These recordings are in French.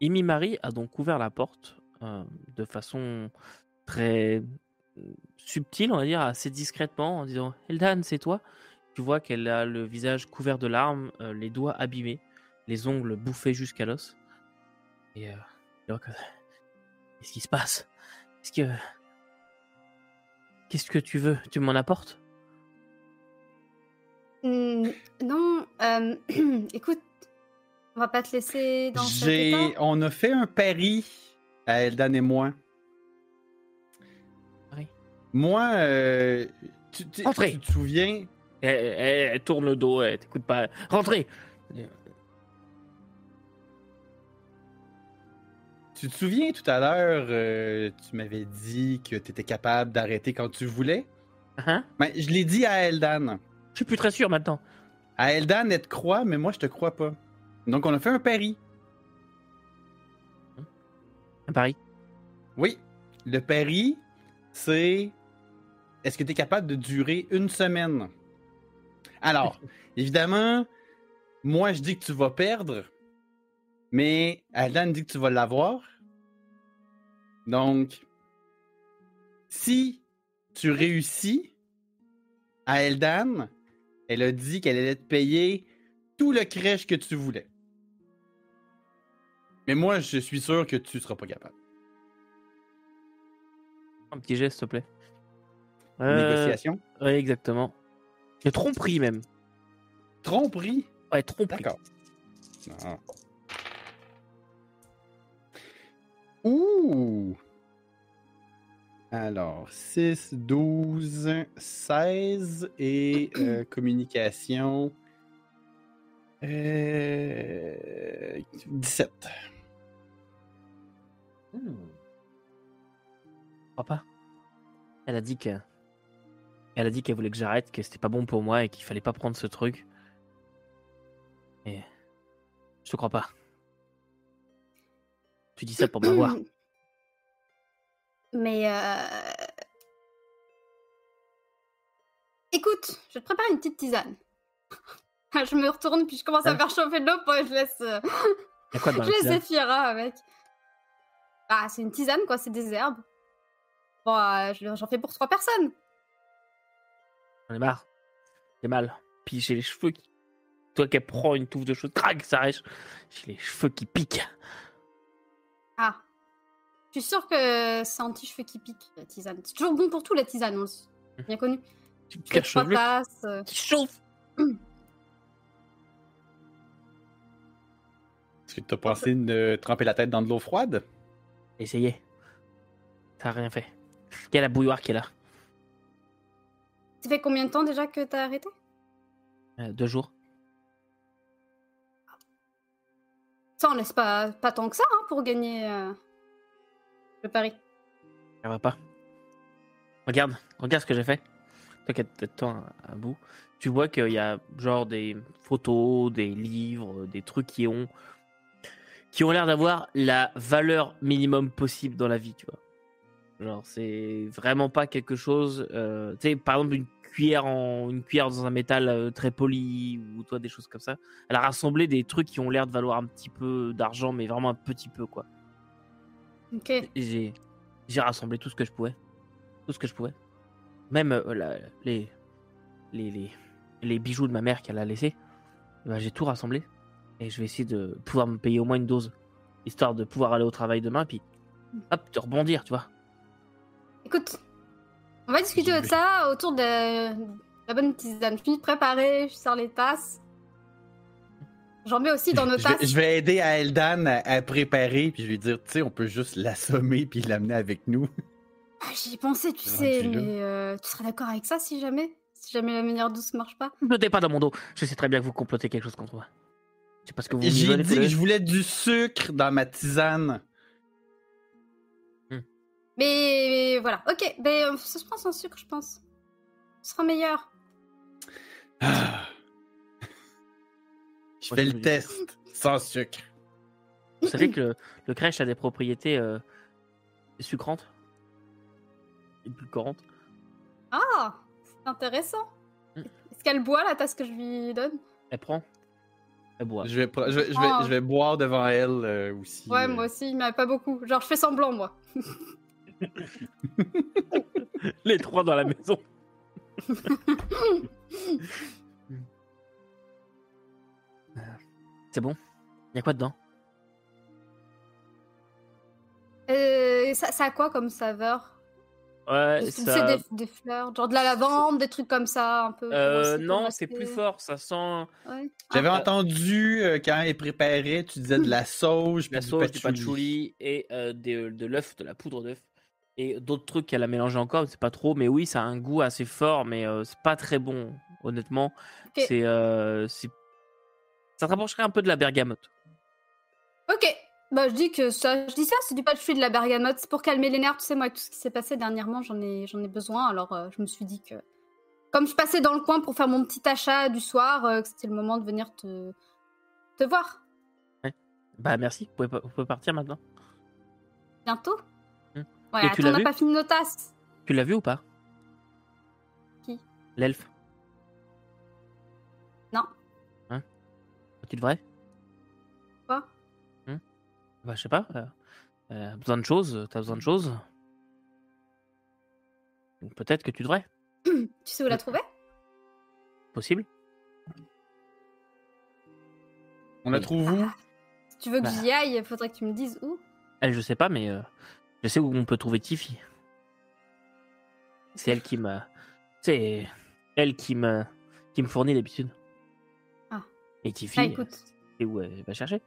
Imi-Marie a donc ouvert la porte euh, de façon très euh, subtile, on va dire, assez discrètement, en disant Eldan, c'est toi? Tu vois qu'elle a le visage couvert de larmes, euh, les doigts abîmés, les ongles bouffés jusqu'à l'os. Et euh, que- qu'est-ce qui se passe? Qu'est-ce que qu'est-ce que tu veux? Tu m'en apportes? Hmm, non, euh, écoute, on va pas te laisser dans cet état. J'ai, on a fait un pari, à Eldan et moi. Oui. Moi, euh, tu, tu- Entrez. tu te souviens, elle, elle- elle tourne le dos, elle t'écoute pas. Rentrez tu te souviens tout à l'heure, euh, tu m'avais dit que tu étais capable d'arrêter quand tu voulais? Hein Ben, je l'ai dit à Eldan. Je suis plus très sûr maintenant. À Eldan, elle te croit, mais moi, je te crois pas. Donc, on a fait un pari. À Paris. Oui. Le pari, c'est est-ce que tu es capable de durer une semaine? Alors, évidemment, moi, je dis que tu vas perdre, mais Aldan dit que tu vas l'avoir. Donc, si tu réussis, à Eldan, elle a dit qu'elle allait te payer tout le crèche que tu voulais. Mais moi, je suis sûr que tu seras pas capable. Un petit geste, s'il te plaît. Euh, Négociation? Ouais, exactement. Et tromperie même. Tromperie? Ouais, tromperie. D'accord. Ah. Ouh! Alors, 6, 12, 16 et euh, communication. euh, 17. Hmm. Je crois pas. Elle a dit que. Elle a dit qu'elle voulait que j'arrête, que c'était pas bon pour moi et qu'il fallait pas prendre ce truc. Et. Je te crois pas. Tu dis ça pour m'avoir. Mais euh... écoute, je te préparer une petite tisane. je me retourne puis je commence à Ah. faire chauffer de l'eau pour je laisse, euh, Y'a quoi dans je la laisse Zephyra avec. Ah, c'est une tisane quoi, c'est des herbes. Bon, euh, je- j'en fais pour trois personnes. J'en ai marre. J'ai mal. Puis j'ai les cheveux qui. Toi qui prends une touffe de cheveux, crac, ça rêche. J'ai les cheveux qui piquent. Ah. Je suis sûre que c'est anti-cheveux qui piquent, la tisane. C'est toujours bon pour tout, la tisane, on s- bien connu. Tu caches chevelu tasses. euh, qui chauffe. Est-ce que tu as pensé de tremper la tête dans de l'eau froide? Essayez. Ça a rien fait. Il y a la bouilloire qui est là. Ça fait combien de temps déjà que t'as arrêté? Euh, deux jours. Ça, on laisse pas, pas tant que ça hein, pour gagner euh, le pari. Ça va pas. Regarde, regarde ce que j'ai fait. Toi qui as peut-être temps à, à bout. Tu vois qu'il y a genre des photos, des livres, des trucs qui ont qui ont l'air d'avoir la valeur minimum possible dans la vie, tu vois. Genre c'est vraiment pas quelque chose. euh, tu sais, par exemple une cuillère en une cuillère dans un métal euh, très poli ou toi des choses comme ça. Elle a rassemblé des trucs qui ont l'air de valoir un petit peu d'argent, mais vraiment un petit peu quoi. Ok. J'ai j'ai rassemblé tout ce que je pouvais tout ce que je pouvais même euh, la- les, les les les bijoux de ma mère qu'elle a laissé bah, j'ai tout rassemblé et je vais essayer de pouvoir me payer au moins une dose histoire de pouvoir aller au travail demain puis hop de rebondir tu vois Écoute, on va discuter de ça autour de la bonne tisane. Je finis de préparer, je sors les tasses. J'en mets aussi dans nos Je vais, tasses. je vais aider à Eldan à, à préparer, puis je vais lui dire, tu sais, on peut juste l'assommer puis l'amener avec nous. Ah, J'y ai pensé, tu sais, mais euh, tu serais d'accord avec ça si jamais? Si jamais la manière douce marche pas? Ne pas dans mon dos je sais très bien que vous complotez quelque chose contre moi c'est parce que vous J'ai dit que je voulais du sucre dans ma tisane. Mais voilà, ok, ben, euh, ça se prend sans sucre, je pense. Ce sera meilleur. Ah. Je fais le test sans sucre. vous savez que le, le crèche a des propriétés euh, sucrantes? Édulcorantes? Ah, c'est intéressant. Mm. Est-ce qu'elle boit la tasse que je lui donne? Elle prend? Elle boit. Je vais, pre- je, vais, je vais- Ah. je vais boire devant elle euh, aussi. Ouais, euh. moi aussi, mais pas beaucoup. Genre, je fais semblant, moi. Les trois dans la maison. C'est bon? Y a quoi dedans? Euh, ça, ça a quoi comme saveur? Ouais, C'est des, des fleurs, genre de la lavande, des trucs comme ça, un peu. Euh, non, c'est plus fort. Ça sent Ouais. J'avais Ah. entendu euh, quand elle préparait, tu disais de la sauge, puis la du sauce, du patchouli. et euh, des- de l'œuf, de la poudre d'œuf. Et d'autres trucs qu'elle a mélangé encore, c'est pas trop. Mais oui, ça a un goût assez fort, mais euh, c'est pas très bon, honnêtement. Ok. C'est, euh, c'est- Ça te rapprocherait un peu de la bergamote. Ok. Bah, je dis que ça, je dis ça, c'est du patchouli de la bergamote. C'est pour calmer les nerfs, tu sais, moi, avec tout ce qui s'est passé dernièrement, j'en ai, j'en ai besoin. Alors, euh, je me suis dit que. Comme je passais dans le coin pour faire mon petit achat du soir, euh, que c'était le moment de venir te, te voir. Bah merci, vous pouvez, pas- vous pouvez partir maintenant. Bientôt? Hmm. Ouais, Et tu attends, on n'a pas fini nos tasses. Tu l'as vu ou pas? Qui? L'elfe. Non. Hein? Tu devrais Quoi Hmm Bah je sais pas. euh, euh, besoin de choses, t'as besoin de choses. Donc, Peut-être que tu devrais. Tu sais où la trouver? Possible. On la trouve où? Si tu veux que Bah. j'y aille, il faudrait que tu me dises où. Elle, je sais pas, mais euh, je sais où on peut trouver Tiffy. C'est elle qui m'a. C'est elle qui me qui me fournit d'habitude. Ah. Et Tiffy, Ah, écoute. c'est où elle va chercher?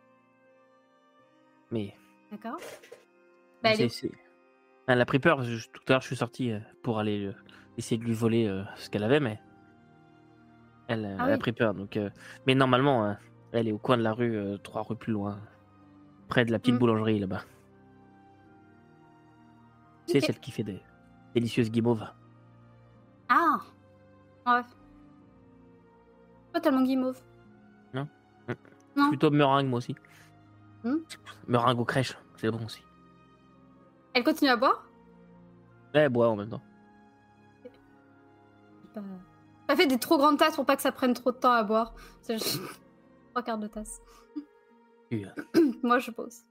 Mais D'accord. Bah, elle est- a pris peur. je- tout à l'heure, je suis sorti euh, pour aller euh, essayer de lui voler euh, ce qu'elle avait, mais elle, Ah elle a pris peur. Donc, euh, mais normalement, elle est au coin de la rue, trois rues plus loin, près de la petite Mm. boulangerie là-bas. C'est celle qui fait des délicieuses guimauves. Ah Ouais. Pas tellement guimauve. Non? Non. Plutôt meringue, moi aussi. Hmm. Meringue aux crèches, c'est bon aussi. Elle continue à boire? Elle boit en même temps. Pas pas fait des trop grandes tasses pour pas que ça prenne trop de temps à boire. C'est juste trois quarts de tasse. Tu, Moi, je pose.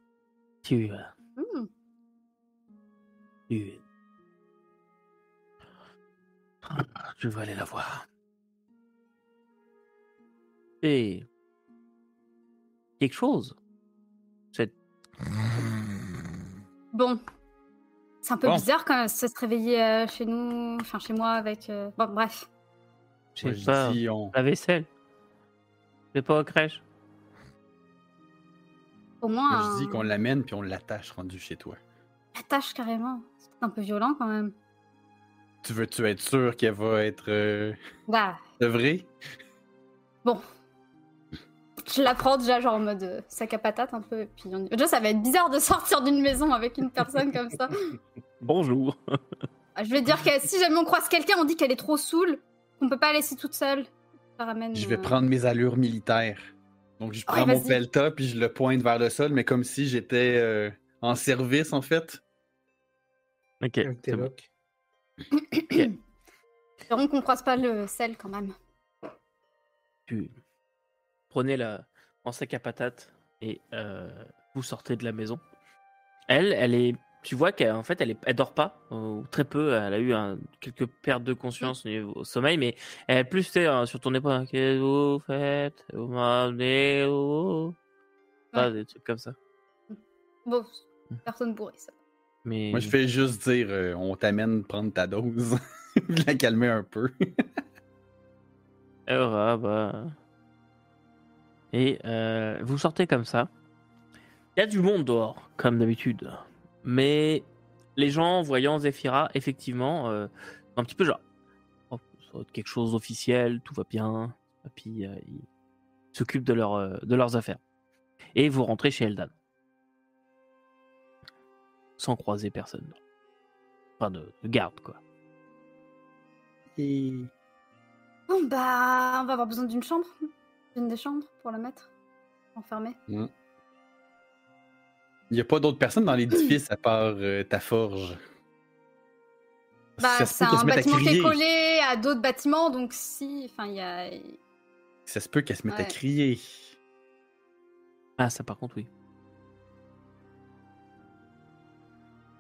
tu, Hmm. tu... Je vais aller la voir. Et... Quelque chose? Bon. C'est un peu Bon. bizarre quand même, ça se réveiller euh, chez nous, enfin chez moi avec... euh, Bon, bref. Je sais je pas. dis, on- La vaisselle. C'est pas aux crèches. Au moins, moi, je dis un- qu'on l'amène puis on l'attache rendu chez toi. la tâche carrément. C'est un peu violent quand même. Tu veux-tu être sûr qu'elle va être euh, Bah, sevrée? bon. Je la prends déjà genre en mode euh, sac à patate un peu. Et puis on... Déjà, ça va être bizarre de sortir d'une maison avec une personne comme ça. Bonjour. Ah, Je vais dire que si jamais on croise quelqu'un, on dit qu'elle est trop saoule, qu'on peut pas la laisser toute seule. Ça ramène. Je vais euh, prendre mes allures militaires. Donc, je prends Ouais, mon pelta puis je le pointe vers le sol, mais comme si j'étais euh, en service, en fait. Ok. c'est bon. Espérons qu'on croise pas le sel quand même. tu prenez la en sac à patates et euh, vous sortez de la maison. Elle, elle est, tu vois qu'en fait, elle est, elle dort pas ou très peu. Elle a eu un- quelques pertes de conscience au sommeil, mais elle est plus euh, sur ton épaule. Qu'est-ce que vous faites? Vous m'amenez où? Ah, des trucs comme ça. Bon, personne bourrée ça. Mais Moi, je fais juste dire euh, on t'amène prendre ta dose. la calmer un peu. Ah, bah. Et euh, vous sortez comme ça. Il y a du monde dehors, comme d'habitude. Mais les gens, voyant Zephyra, effectivement, euh, un petit peu genre, oh, ça va être quelque chose d'officiel, tout va bien. Et puis, euh, ils s'occupent de, leur, euh, de leurs affaires. Et vous rentrez chez Eldan. Sans croiser personne. Enfin, de, de garde, quoi. Et... Bon bah, on va avoir besoin d'une chambre, d'une des chambres pour la mettre enfermée. Il n'y a pas d'autres personnes dans l'édifice à part euh, ta forge. Bah, Ça se c'est un bâtiment qui est crier. collé à d'autres bâtiments, donc si, enfin il y a. Ça se peut qu'elle se mette à crier. Ah, ça par contre, oui.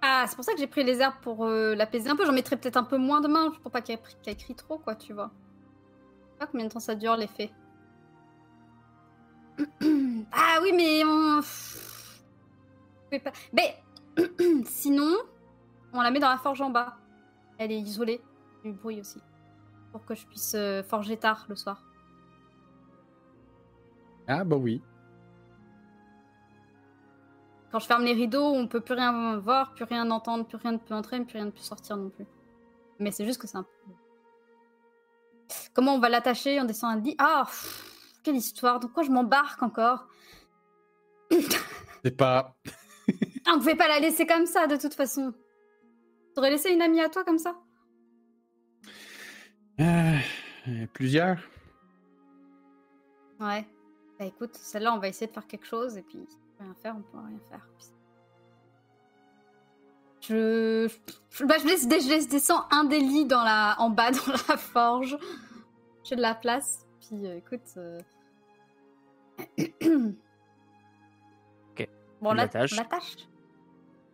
Ah, c'est pour ça que j'ai pris les herbes pour euh, l'apaiser un peu. J'en mettrais peut-être un peu moins demain pour pas qu'elle qu'elle crie trop, quoi, tu vois. Je sais pas combien de temps ça dure l'effet. ah oui, mais on. Pas- Mais sinon, on la met dans la forge en bas. Elle est isolée du bruit aussi. Pour que je puisse euh, forger tard le soir. Ah, bah oui. Quand je ferme les rideaux, on peut plus rien voir, plus rien entendre, plus rien ne peut entrer, plus rien ne peut sortir non plus. Mais c'est juste que c'est un peu. Comment on va l'attacher On descend un lit. Ah pff, Quelle histoire De quoi je m'embarque encore C'est pas. Ah, On pouvait pas la laisser comme ça de toute façon. T'aurais laissé une amie à toi comme ça? Euh, plusieurs. Ouais. Bah écoute, celle-là, on va essayer de faire quelque chose et puis si on peut rien faire, on peut rien faire. Je, je, bah, je, laisse, je laisse descendre un des lits dans la, en bas dans la forge. J'ai de la place. Euh, écoute. euh, Ok. Bon, la- l'attache.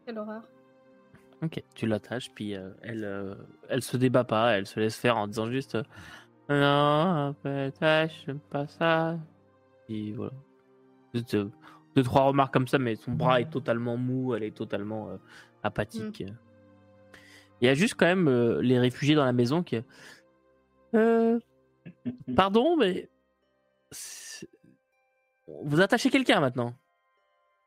Quelle horreur. Ok, tu l'attaches, puis euh, elle, euh, elle se débat pas, elle se laisse faire en disant juste euh, Non, peut-être, j'aime pas ça. Et voilà. Juste, deux, trois remarques comme ça, mais son bras est totalement mou, elle est totalement euh, apathique. Il y a juste quand même euh, les réfugiés dans la maison qui. Pardon, mais. Vous attachez quelqu'un maintenant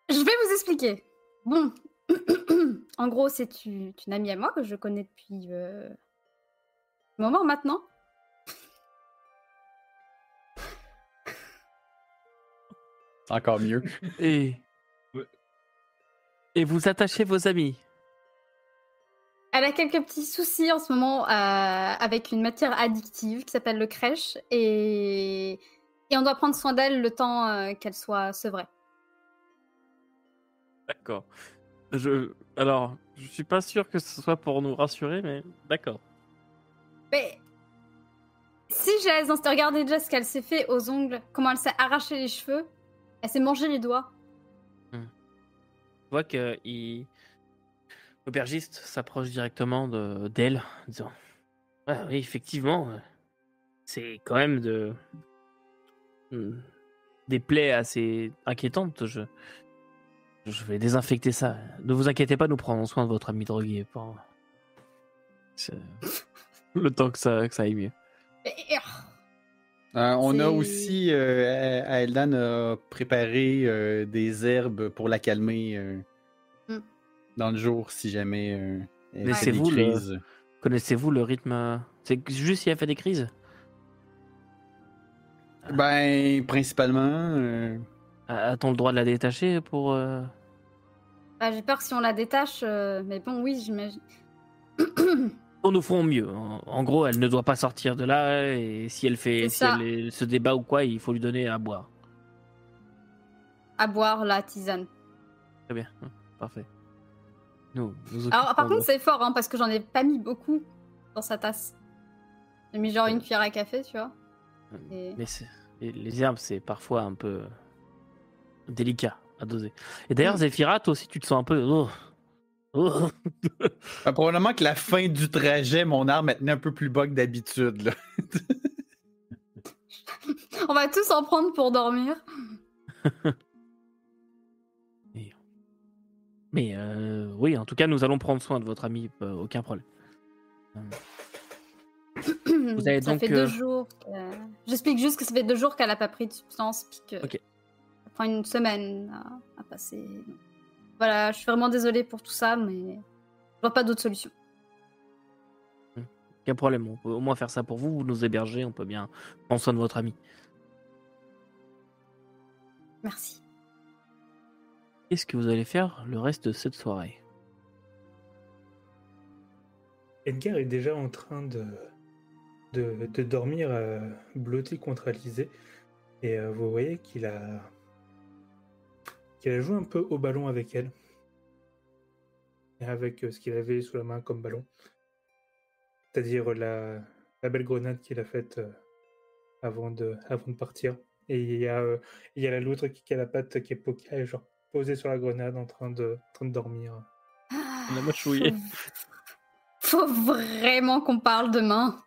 Je vais vous expliquer. Bon. en gros, c'est une, une amie à moi que je connais depuis euh, un moment maintenant. Encore mieux. Et. Et vous attachez vos amis Elle a quelques petits soucis en ce moment euh, avec une matière addictive qui s'appelle le crèche et... et on doit prendre soin d'elle le temps euh, qu'elle soit sevrée. D'accord. Je. Alors, je suis pas sûr que ce soit pour nous rassurer, mais d'accord. Mais si je laisse dans cette- regardez déjà ce qu'elle s'est fait aux ongles, comment elle s'est arraché les cheveux, elle s'est mangé les doigts. Tu vois que il... l'aubergiste s'approche directement de d'elle, en disant Ah oui, effectivement, euh, c'est quand même de Hmm, des plaies assez inquiétantes. Je je vais désinfecter ça. Ne vous inquiétez pas, nous prendrons soin de votre ami drogué. Pour... Le temps que ça, que ça aille mieux. Et- Euh, on a aussi, euh, à- Eldan a préparé euh, des herbes pour la calmer euh, Mm. Dans le jour si jamais euh, elle fait des le- crises. Connaissez-vous le rythme euh, C'est juste si elle fait des crises? Ben, principalement, euh, A-t-on le droit de la détacher pour. euh, bah, J'ai peur que si on la détache, euh, mais bon, oui, j'imagine. Oh, nous ferons mieux. En, gros, elle ne doit pas sortir de là et si elle fait, si elle, est- se débat ou quoi, il faut lui donner à boire. à boire la tisane. Très bien, Hum, parfait. Nous, nous Alors, par contre, c'est fort, hein, parce que j'en ai pas mis beaucoup dans sa tasse. J'ai mis genre une cuillère à café, tu vois. et- mais les, herbes, c'est parfois un peu délicat à doser. Et d'ailleurs, Mm. Zéphyra, toi aussi, tu te sens un peu. oh. Oh. ben, probablement que la fin du trajet, mon arme tenait un peu plus bas que d'habitude. On va tous en prendre pour dormir. Mais euh, oui, en tout cas, nous allons prendre soin de votre ami, euh, aucun problème. Vous avez ça donc, fait euh, deux jours. que- J'explique juste que ça fait deux jours qu'elle a pas pris de substance, puis que ça prend une semaine à, à passer. Voilà, je suis vraiment désolée pour tout ça, mais je vois pas d'autre solution. Aucun problème, on peut au moins faire ça pour vous, vous nous hébergez, on peut bien prendre soin de votre ami. Merci. Qu'est-ce que vous allez faire le reste de cette soirée? Edgar est déjà en train de, de, de dormir euh, blotté contre Alizé. Et euh, vous voyez qu'il a, qu'il a joué un peu au ballon avec elle. Et avec euh, ce qu'il avait sous la main comme ballon. C'est-à-dire la, la belle grenade qu'il a faite euh, avant, de, avant de partir. Et il y a, il y a la loutre qui a la patte qui est po- qui est genre posée sur la grenade en train de, en train de dormir. On a mâchouillé. Faut vraiment qu'on parle demain.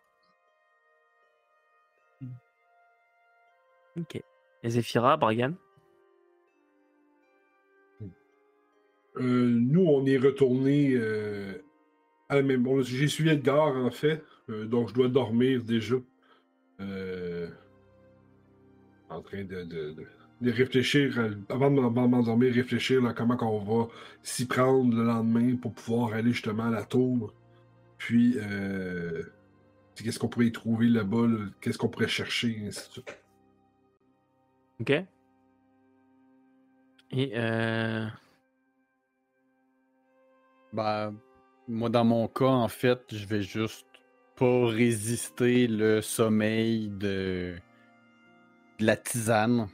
Ok. Et Zephyra, Bragan? Euh, nous, on est retourné euh, à la même. bon, J'ai suivi Edgar, en fait. euh, donc, je dois dormir déjà. Euh, en train de, de- de- de réfléchir, euh, avant de m'endormir, réfléchir à comment on va s'y prendre le lendemain pour pouvoir aller justement à la tour. Puis, euh, qu'est-ce qu'on pourrait y trouver là-bas, là, qu'est-ce qu'on pourrait chercher, et ainsi de suite. Ok. Et euh... Bah, moi, dans mon cas, en fait, je vais juste pas résister le sommeil de, de la tisane.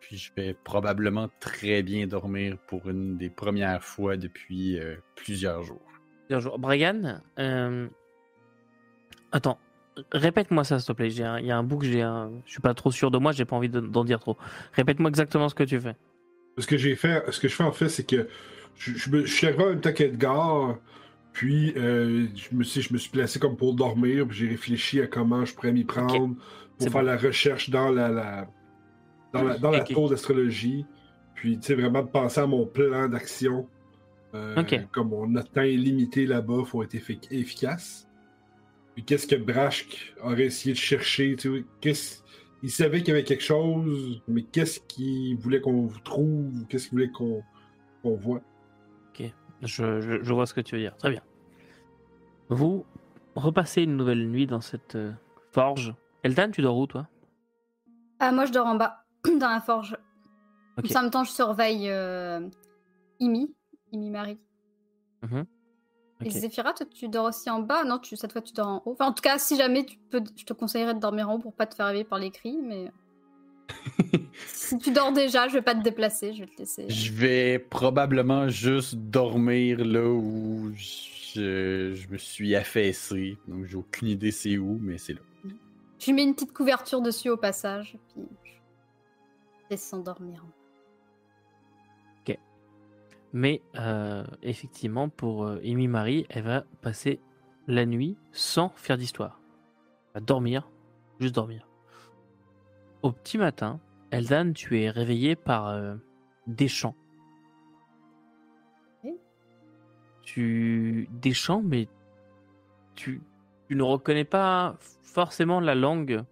Puis je vais probablement très bien dormir pour une des premières fois depuis euh, plusieurs jours. Joué. Bragan, euh... attends, répète-moi ça s'il te plaît. J'ai un- Il y a un bout que j'ai un... Je suis pas trop sûr de moi, j'ai pas envie de- d'en dire trop. Répète-moi exactement ce que tu fais. Ce que j'ai fait, ce que je fais en fait, c'est que je, je me- je suis arrivé en même temps qu'Edgar, puis euh, je, me suis, je me suis placé comme pour dormir, puis j'ai réfléchi à comment je pourrais m'y prendre pour faire bon. la recherche dans la, la- dans la, dans la Ok. tour d'astrologie, puis tu sais, vraiment de penser à mon plan d'action. Euh, Ok. Comme on a temps illimité là-bas, faut être effi- efficace. Puis qu'est-ce que Brashk aurait essayé de chercher, tu sais, qu'est-ce il savait qu'il y avait quelque chose, mais qu'est-ce qu'il voulait qu'on trouve, qu'est-ce qu'il voulait qu'on voit? Je, je- je vois ce que tu veux dire. Très bien. Vous repassez une nouvelle nuit dans cette euh, forge. Eldan, tu dors où toi? Ah, moi, je dors en bas, dans la forge. En même temps, je surveille euh, Imi, Imi Marie. Mhm. Et Ok. Zéphira, toi, tu dors aussi en bas? Non, tu, cette fois, tu dors en haut. Enfin, en tout cas, si jamais, tu peux, je te conseillerais de dormir en haut pour pas te faire réveiller par les cris, mais... si tu dors déjà, je vais pas te déplacer, je vais te laisser. Je vais probablement juste dormir là où je, je me suis affaissé. Donc j'ai aucune idée c'est où, mais c'est là. Je mets une petite couverture dessus au passage, puis laisse s'endormir. Mais euh, effectivement, pour euh, Amy Marie, elle va passer la nuit sans faire d'histoire. Elle va dormir, juste dormir. Au petit matin, Eldan, tu es réveillé par euh, des chants. Tu des chants, mais tu, tu ne reconnais pas forcément la langue.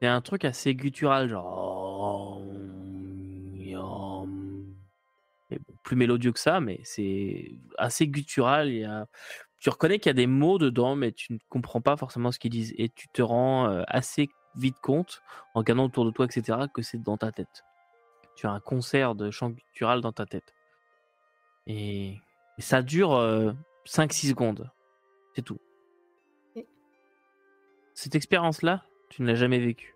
C'est un truc assez guttural, genre. Plus mélodieux que ça, mais c'est assez guttural. Il y a... Tu reconnais qu'il y a des mots dedans, mais tu ne comprends pas forcément ce qu'ils disent. Et tu te rends euh, assez vite compte, en regardant autour de toi, etc., que c'est dans ta tête. Tu as un concert de chant guttural dans ta tête. Et, et ça dure euh, 5-6 secondes. C'est tout. Cette expérience-là, tu ne l'as jamais vécue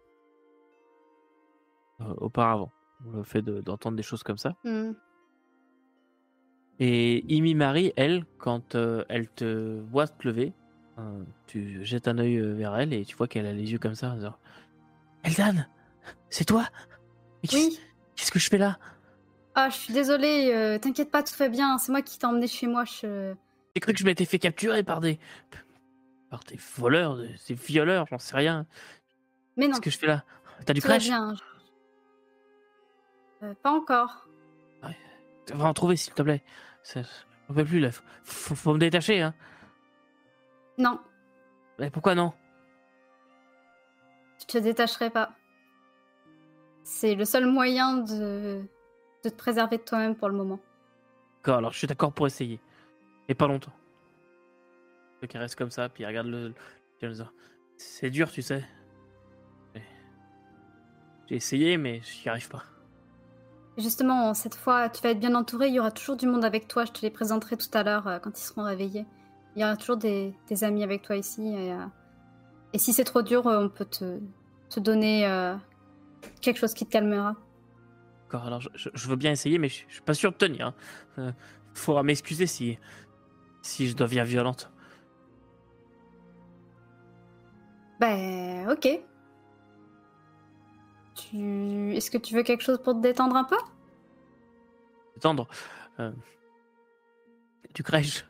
euh, auparavant. Le fait de- d'entendre des choses comme ça. Hmm. Et Imi Marie, elle, quand euh, elle te voit te lever, euh, tu jettes un œil euh, vers elle et tu vois qu'elle a les yeux comme ça. Genre, Eldan, c'est toi Mais qu'est-ce Oui. qu'est-ce que je fais là? Ah, je suis désolée, euh, t'inquiète pas, tout va bien, c'est moi qui t'ai emmené chez moi. Je... J'ai cru que je m'étais fait capturer par des. par des voleurs, des, des violeurs, j'en sais rien. Mais non, Qu'est-ce que je fais là? T'as du crash. Euh, pas encore. Va en trouver s'il te plaît. Ça- On peut plus là. Faut, faut- me détacher, hein. Non, Mais pourquoi non? Je te détacherai pas. C'est le seul moyen de, de te préserver de toi-même pour le moment. D'accord, alors je suis d'accord pour essayer. Et pas longtemps. Le qui reste comme ça, puis il regarde le. C'est dur, tu sais. J'ai essayé, mais j'y arrive pas. Justement, cette fois, tu vas être bien entouré. Il y aura toujours du monde avec toi. Je te les présenterai tout à l'heure euh, quand ils seront réveillés. Il y aura toujours des, des amis avec toi ici. Et, euh, et si c'est trop dur, euh, on peut te, te donner quelque chose qui te calmera. D'accord, alors je, je- je veux bien essayer, mais je, je suis pas sûr de tenir. hein. Faudra m'excuser si. si je deviens violente. Ben, ok. Tu... Est-ce que tu veux quelque chose pour te détendre un peu? Détendre. Euh... Tu crèches.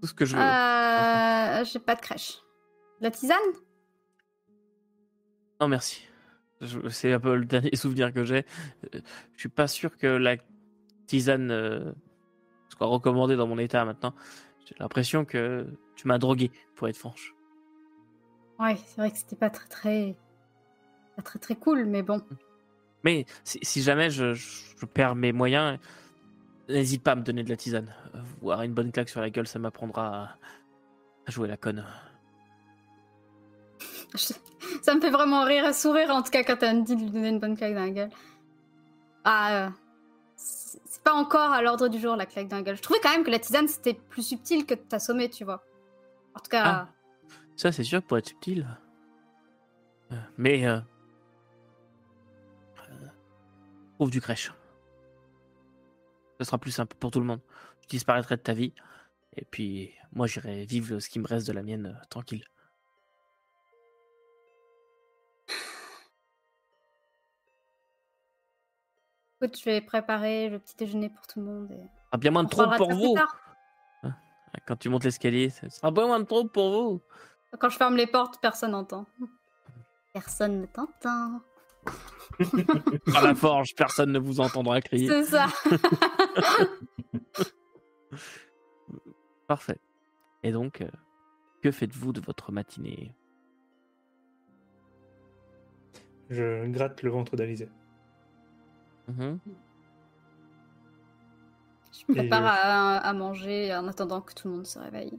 Tout ce que je veux. Euh, J'ai pas de crèche. De La tisane? Non, merci. Je- C'est un peu le dernier souvenir que j'ai. Euh, Je suis pas sûr que la tisane euh, soit recommandée dans mon état maintenant. J'ai l'impression que tu m'as drogué, pour être franche. Ouais, c'est vrai que c'était pas très très. Pas très très cool, mais bon. Mais si, si jamais je, perds mes moyens, n'hésite pas à me donner de la tisane. Voir une bonne claque sur la gueule, ça m'apprendra à, à jouer la conne. Ça me fait vraiment rire et sourire en tout cas quand t'as dit de lui donner une bonne claque dans la gueule. Ah, euh, c'est pas encore à l'ordre du jour la claque dans la gueule. Je trouvais quand même que la tisane c'était plus subtil que de t'assommer, tu vois. En tout cas, Ah. Ça, c'est sûr, pour être subtil. Euh, Mais. Euh, trouve du crèche. Ce sera plus simple pour tout le monde. Je disparaîtrai de ta vie. Et puis, moi, j'irai vivre ce qui me reste de la mienne euh, tranquille. écoute, je vais préparer le petit déjeuner pour tout le monde. Et... Ah, bien moins de trop pour vous. tard. Quand tu montes l'escalier, ce sera bien moins de trop pour vous. Quand je ferme les portes, personne n'entend. Personne ne t'entend. À la forge, personne ne vous entendra crier. C'est ça. Parfait. Et donc, euh, que faites-vous de votre matinée? Je gratte le ventre d'Alizé. Mhm. je me Et prépare je- à, à manger en attendant que tout le monde se réveille.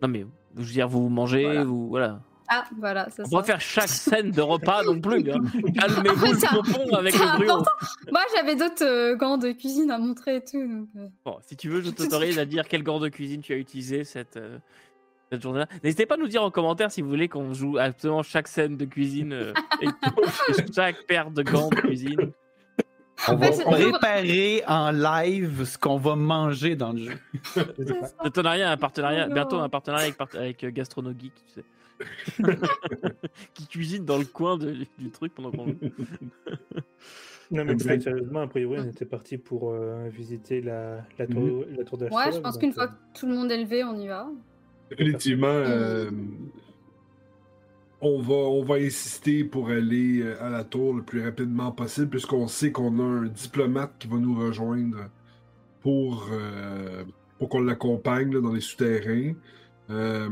Non, mais je veux dire, vous mangez, Voilà. vous. Voilà. Ah, voilà, On ça. va faire chaque scène de repas non plus. hein. Calmez-vous le pompon avec le. Moi, j'avais d'autres euh, gants de cuisine à montrer et tout. Donc, euh, Bon, si tu veux, je t'autorise à dire quel gant de cuisine tu as utilisé cette, euh, cette journée-là. N'hésitez pas à nous dire en commentaire si vous voulez qu'on joue absolument chaque scène de cuisine euh, et chaque paire de gants de cuisine. On va préparer en live ce qu'on va manger dans le jeu. De ton un partenariat, Oh bientôt un partenariat avec, avec euh, Gastrono Geek, tu sais. qui cuisine dans le coin de- du truc pendant qu'on. Non, mais très sérieusement, a priori, on était parti pour euh, visiter la, la tour, Mhm. la tour de Ouais, je pense qu'une fois que tout le monde est levé, on y va. Effectivement, euh, on, va, on va insister pour aller euh, à la tour le plus rapidement possible, puisqu'on sait qu'on a un diplomate qui va nous rejoindre pour, euh, pour qu'on l'accompagne dans les souterrains. Euh,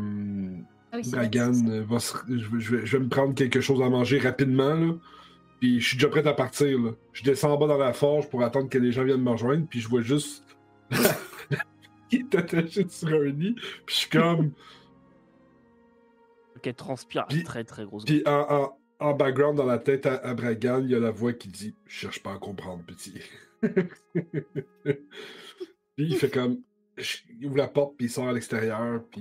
oui, Dragan ça. euh, va se- je, vais- je vais, je vais me prendre quelque chose à manger rapidement. Là. Puis je suis déjà prêt à partir. Là. Je descends en bas dans la forge pour attendre que les gens viennent me rejoindre. Puis je vois juste qui est attaché sur un lit. Puis je suis comme. Ok, transpire Puis- très très grosse. Puis en, en- en background, dans la tête à, à Bragan, il y a la voix qui dit Je cherche pas à comprendre, petit. puis il fait comme. Il ouvre la porte, puis il sort à l'extérieur, puis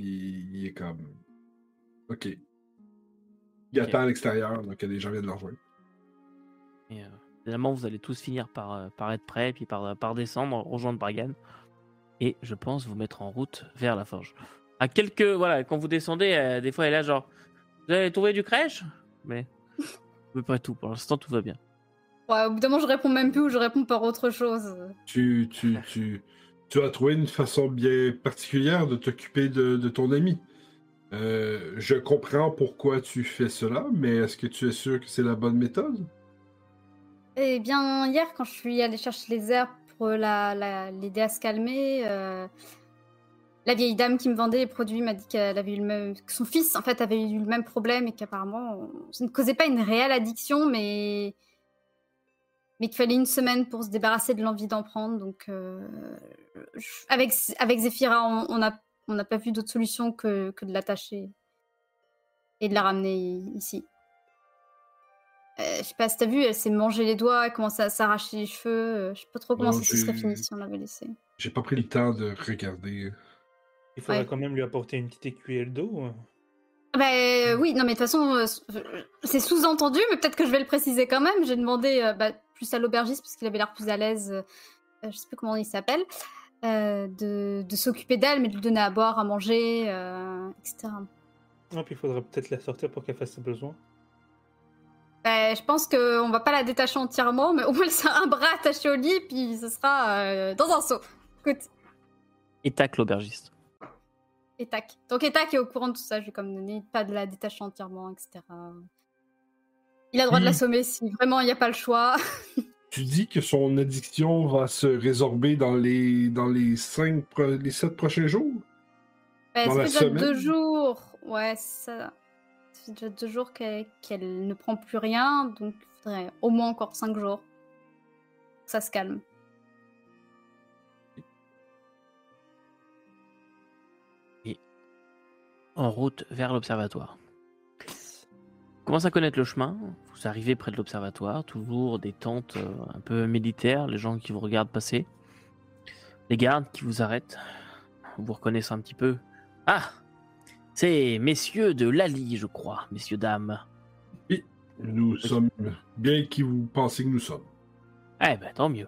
il est comme. Ok. Il Ok. attend à l'extérieur que les gens viennent le rejoindre. Et, euh, évidemment, vous allez tous finir par, euh, par être prêts, puis par, par descendre, rejoindre Bragan. Et je pense vous mettre en route vers la forge. À quelques. Voilà, quand vous descendez, euh, des fois, elle est là, genre. Vous avez trouvé du crèche? Mais. à peu près tout. Pour l'instant, tout va bien. Ouais, au bout d'un moment, je réponds même plus ou je réponds par autre chose. Tu, tu, tu, tu as trouvé une façon bien particulière de t'occuper de, de ton ami. Euh, je comprends pourquoi tu fais cela, mais est-ce que tu es sûr que c'est la bonne méthode? Eh bien, hier, quand je suis allée chercher les herbes pour la, la- l'aider à se calmer, euh, la vieille dame qui me vendait les produits m'a dit qu'elle avait eu le même, que son fils en fait avait eu le même problème et qu'apparemment ça ne causait pas une réelle addiction, mais mais qu'il fallait une semaine pour se débarrasser de l'envie d'en prendre. Donc, euh, avec avec Zephyra, on on n'a on n'a pas vu d'autre solution que, que de l'attacher et de la ramener ici. Euh, je sais pas si t'as vu, elle s'est mangé les doigts, elle commence à s'arracher les cheveux. euh, Je sais pas trop comment ça se serait fini si on l'avait laissé. J'ai pas pris le temps de regarder. Il faudrait Ouais. quand même lui apporter une petite écuelle d'eau. hein. Bah euh, oui, non mais de toute façon, euh, c'est sous-entendu, mais peut-être que je vais le préciser quand même. J'ai demandé euh, bah, plus à l'aubergiste, parce qu'il avait l'air plus à l'aise, euh, euh, je sais plus comment il s'appelle, euh, de, de s'occuper d'elle, mais de lui donner à boire, à manger, euh, etc. Ah, puis il faudrait peut-être la sortir pour qu'elle fasse ses besoins. Ben, je pense qu'on va pas la détacher entièrement, mais au moins elle sera un bras attaché au lit, puis ce sera euh, dans un seau. Écoute, Et tac l'aubergiste. et tac. Donc Etak est au courant de tout ça, je vais comme donner pas de la détacher entièrement, etc. Il a le droit de Hmm. l'assommer si vraiment il n'y a pas le choix. Tu dis que son addiction va se résorber dans les dans les cinq les sept prochains jours? Ben, Dans ça la fait déjà semaine? deux jours. Ouais, ça. Fait déjà deux jours qu'elle qu'elle ne prend plus rien, donc il faudrait au moins encore cinq jours. Que ça se calme. en route vers l'observatoire. Vous commencez à connaître le chemin, vous arrivez près de l'observatoire, toujours des tentes euh, un peu militaires, les gens qui vous regardent passer, les gardes qui vous arrêtent, vous reconnaissez un petit peu. Ah C'est messieurs de Lali, je crois, messieurs, dames. Nous sommes bien qui vous pensez que nous sommes. Eh ben, tant mieux.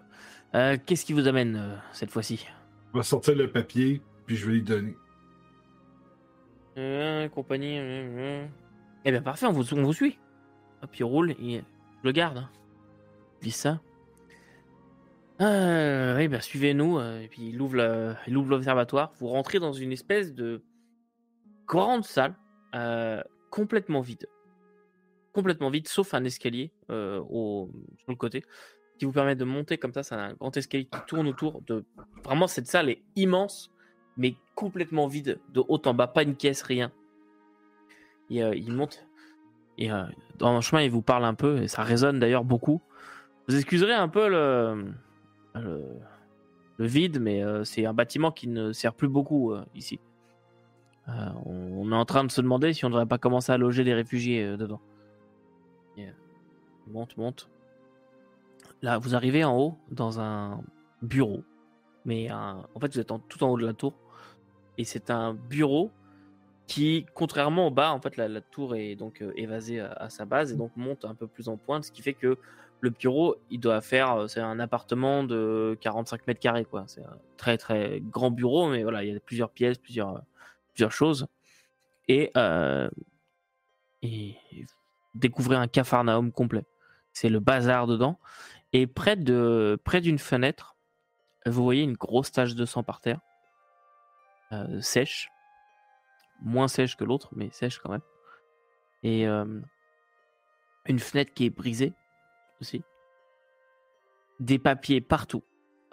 Euh, Qu'est-ce qui vous amène euh, cette fois-ci? On va sortir le papier, puis je vais lui donner. Euh, compagnie. Eh bien, parfait, on vous, suit. Hop, il roule et le garde. hein. Il dit ça. Euh, eh bien, suivez-nous. euh, et puis, il ouvre le- il ouvre l'observatoire. Vous rentrez dans une espèce de grande salle euh, complètement vide. Complètement vide, sauf un escalier euh, au, sur le côté qui vous permet de monter comme ça. C'est un grand escalier qui tourne autour de. Vraiment, cette salle est immense mais complètement vide, de haut en bas, pas une caisse, rien. Euh, il monte, euh, dans le chemin, il vous parle un peu, et ça résonne d'ailleurs beaucoup. Vous excuserez un peu le, vide, mais euh, c'est un bâtiment qui ne sert plus beaucoup ici. On, est en train de se demander si on ne devrait pas commencer à loger les réfugiés dedans. Et, monte, monte. Là, vous arrivez en haut dans un bureau mais en fait vous êtes tout en haut de la tour et c'est un bureau qui contrairement au bas en fait la, tour est donc euh, évasée à, sa base et donc monte un peu plus en pointe ce qui fait que le bureau il doit faire euh, c'est un appartement de 45 mètres carrés quoi. C'est un très très grand bureau mais voilà il y a plusieurs pièces plusieurs euh, plusieurs choses. Et euh, et découvrez un capharnaüm complet. C'est le bazar dedans. Et près de près d'une fenêtre vous voyez une grosse tache de sang par terre, sèche, moins sèche que l'autre, mais sèche quand même. Et euh, une fenêtre qui est brisée aussi. Des papiers partout,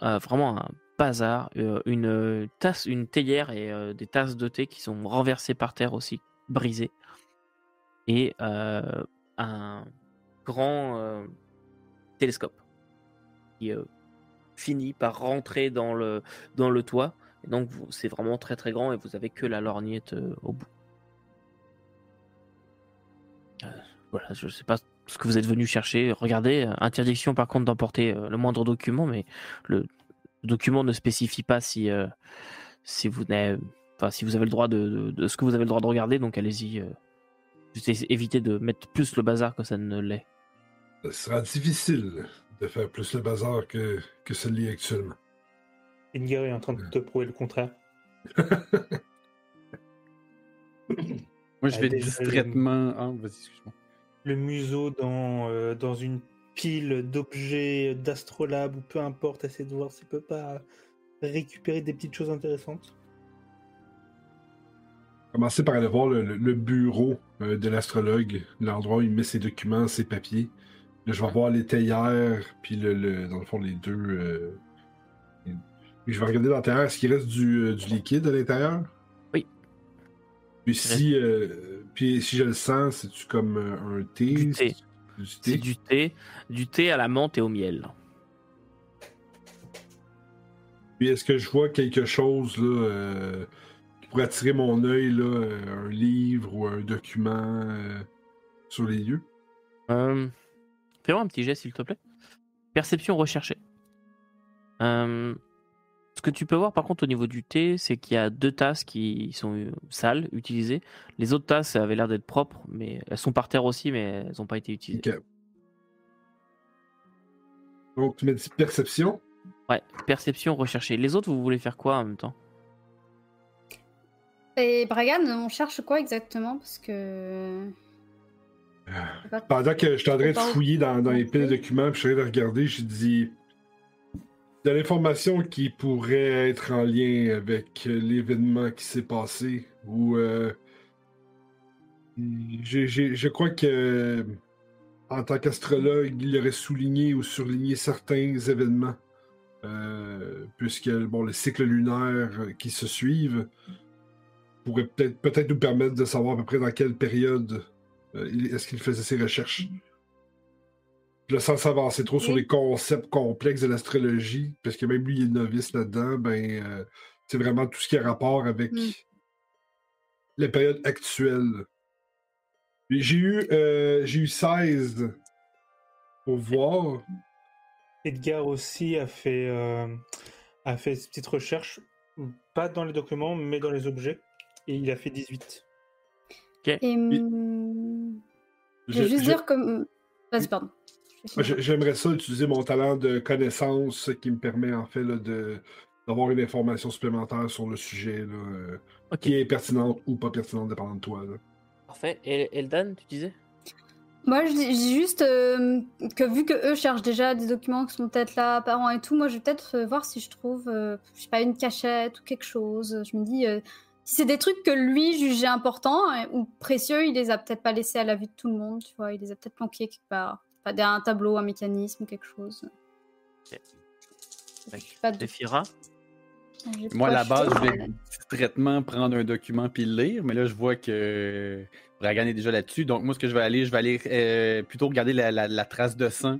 Euh, vraiment un bazar. Euh, une tasse, une théière et des tasses de thé qui sont renversées par terre aussi, brisées. Et un grand télescope qui finit par rentrer dans le toit. Donc c'est vraiment très très grand et vous avez que la lorgnette euh, au bout. Euh, voilà, je sais pas ce que vous êtes venu chercher. Regardez, euh, interdiction par contre d'emporter le moindre document, mais le, document ne spécifie pas si, si vous enfin si vous avez le droit de, ce que vous avez le droit de regarder. Donc allez-y. évitez de mettre plus le bazar que ça ne l'est. Ce sera difficile de faire plus le bazar que, que celui actuellement. Edgar est en train de te prouver le contraire. Moi, je vais distraitement. Ah, vas-y, excuse-moi. Le museau dans, euh, dans une pile d'objets d'astrolabe ou peu importe, essayer de voir s'il peut pas récupérer des petites choses intéressantes. Commencez par aller voir le, le- le bureau euh, de l'astrologue, l'endroit où il met ses documents, ses papiers. Là, je vais voir les théières, puis le, le- dans le fond, les deux. euh, Puis je vais regarder théière, est-ce qu'il reste du, euh, du liquide à l'intérieur? Oui. Puis si, euh, puis si je le sens, c'est-tu comme euh, un thé? Du thé. C'est du thé? du thé, à la menthe et au miel. Puis est-ce que je vois quelque chose là, euh, qui pourrait attirer mon œil, là, un livre ou un document euh, sur les lieux? Euh, Fais-moi un petit geste, s'il te plaît. Perception recherchée. Ce que tu peux voir, par contre, au niveau du thé, c'est qu'il y a deux tasses qui sont euh, sales, utilisées. Les autres tasses avaient l'air d'être propres, mais elles sont par terre aussi, mais elles n'ont pas été utilisées. Donc, tu m'as dit perception. Ouais, perception recherchée. Les autres, vous voulez faire quoi en même temps? Et Bragan, on cherche quoi exactement? Parce que. Pas- Pendant que je suis en train de Pas- fouiller dans, dans les piles de documents, puis je suis en train de regarder, j'ai dit de l'information qui pourrait être en lien avec l'événement qui s'est passé. Ou euh, je crois que en tant qu'astrologue, il aurait souligné ou surligné certains événements. euh, puisque bon, le cycle lunaire euh, qui se suivent pourrait peut-être nous permettre de savoir à peu près dans quelle période euh, est-ce qu'il faisait ses recherches. Là, sans s'avancer trop sur les concepts complexes de l'astrologie, parce que même lui, il est novice là-dedans, ben, euh, c'est vraiment tout ce qui a rapport avec Mm. la période actuelle. J'ai eu, euh, j'ai eu 16 pour voir. Edgar aussi a fait, euh, a fait cette petite recherche, pas dans les documents, mais dans les objets, et il a fait 18. Et hum, je vais juste dire comme. Vas-y, pardon. J'aimerais ça utiliser mon talent de connaissance qui me permet en fait là, de d'avoir une information supplémentaire sur le sujet là, euh, qui est pertinente ou pas pertinente dépendant de toi. là. parfait. Et Eldan, tu disais? Moi, je dis juste euh, que vu que eux cherchent déjà des documents qui sont peut-être là apparents et tout, moi, je vais peut-être euh, voir si je trouve, euh, je sais pas, une cachette ou quelque chose. Je me dis, euh, si c'est des trucs que lui jugeait importants euh, ou précieux, il les a peut-être pas laissés à la vue de tout le monde, tu vois. Il les a peut-être planqués quelque part. Pas derrière un tableau, un mécanisme ou quelque chose. Pas de- j'ai Moi, à la base, je voulais discrètement prendre un document puis le lire, mais là, je vois que Bragan est déjà là-dessus. Donc, moi, ce que je vais aller, je vais aller euh, plutôt regarder la, la- la trace de sang,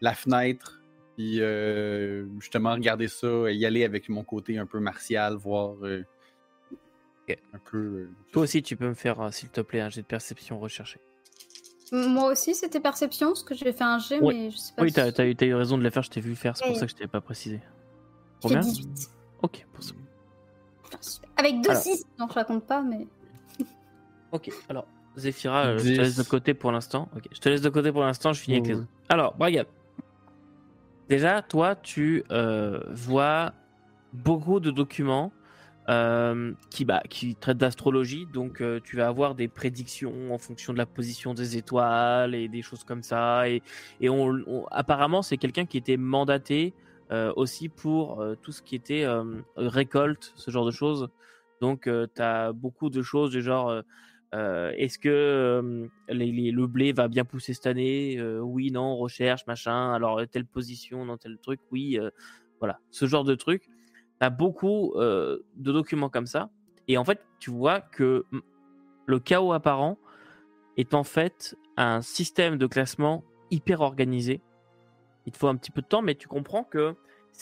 la fenêtre, puis euh, justement regarder ça, y aller avec mon côté un peu martial, voir euh, Ok. un peu. euh, Toi aussi, tu peux me faire, s'il te plaît, un jet de perception recherché. Moi aussi, c'était perception, parce que j'ai fait un G, Oui. mais je sais pas Oui, si- t'as as, eu- t'as eu raison de le faire, je t'ai vu faire, c'est pour ça que je t'avais pas précisé. Combien 18. Ok, pour ça. Avec deux Alors. 6, non, je raconte pas, mais. Ok, alors, Zephyra, euh, je te laisse de côté pour l'instant. Ok, je te laisse de côté pour l'instant, je finis avec les Ouais. autres. Alors, Bragan. Déjà, toi, tu euh, vois beaucoup de documents euh, qui, bah, qui traitent d'astrologie. Donc, euh, tu vas avoir des prédictions en fonction de la position des étoiles et des choses comme ça. Et, on, apparemment, c'est quelqu'un qui était mandaté euh, aussi pour tout ce qui était récolte, ce genre de choses. Donc, tu as beaucoup de choses du genre. Est-ce que le blé va bien pousser cette année? Oui, non, recherche, machin. Alors, telle position, dans tel truc, oui. voilà, ce genre de truc. Tu as beaucoup euh, de documents comme ça. Et en fait, tu vois que le chaos apparent est en fait un système de classement hyper organisé. Il te faut un petit peu de temps, mais tu comprends que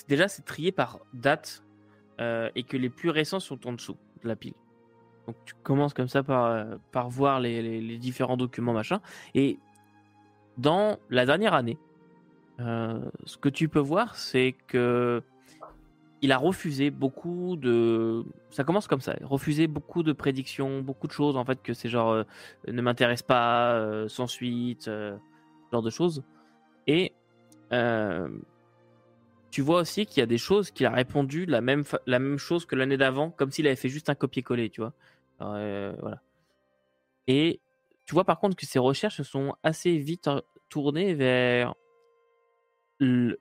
déjà c'est trié par date euh, et que les plus récents sont en dessous de la pile. Donc tu commences comme ça par, euh, par voir les, différents documents, machin. Et dans la dernière année, ce que tu peux voir, c'est que il a refusé beaucoup de. Ça commence comme ça. Refuser beaucoup de prédictions, beaucoup de choses en fait que c'est genre euh, ne m'intéresse pas, euh, sans suite, euh, genre de choses. Et euh, tu vois aussi qu'il y a des choses qu'il a répondu la même la même chose que l'année d'avant, comme s'il avait fait juste un copier-coller, tu vois. Voilà. Et tu vois par contre que ses recherches sont assez vite tournées vers le-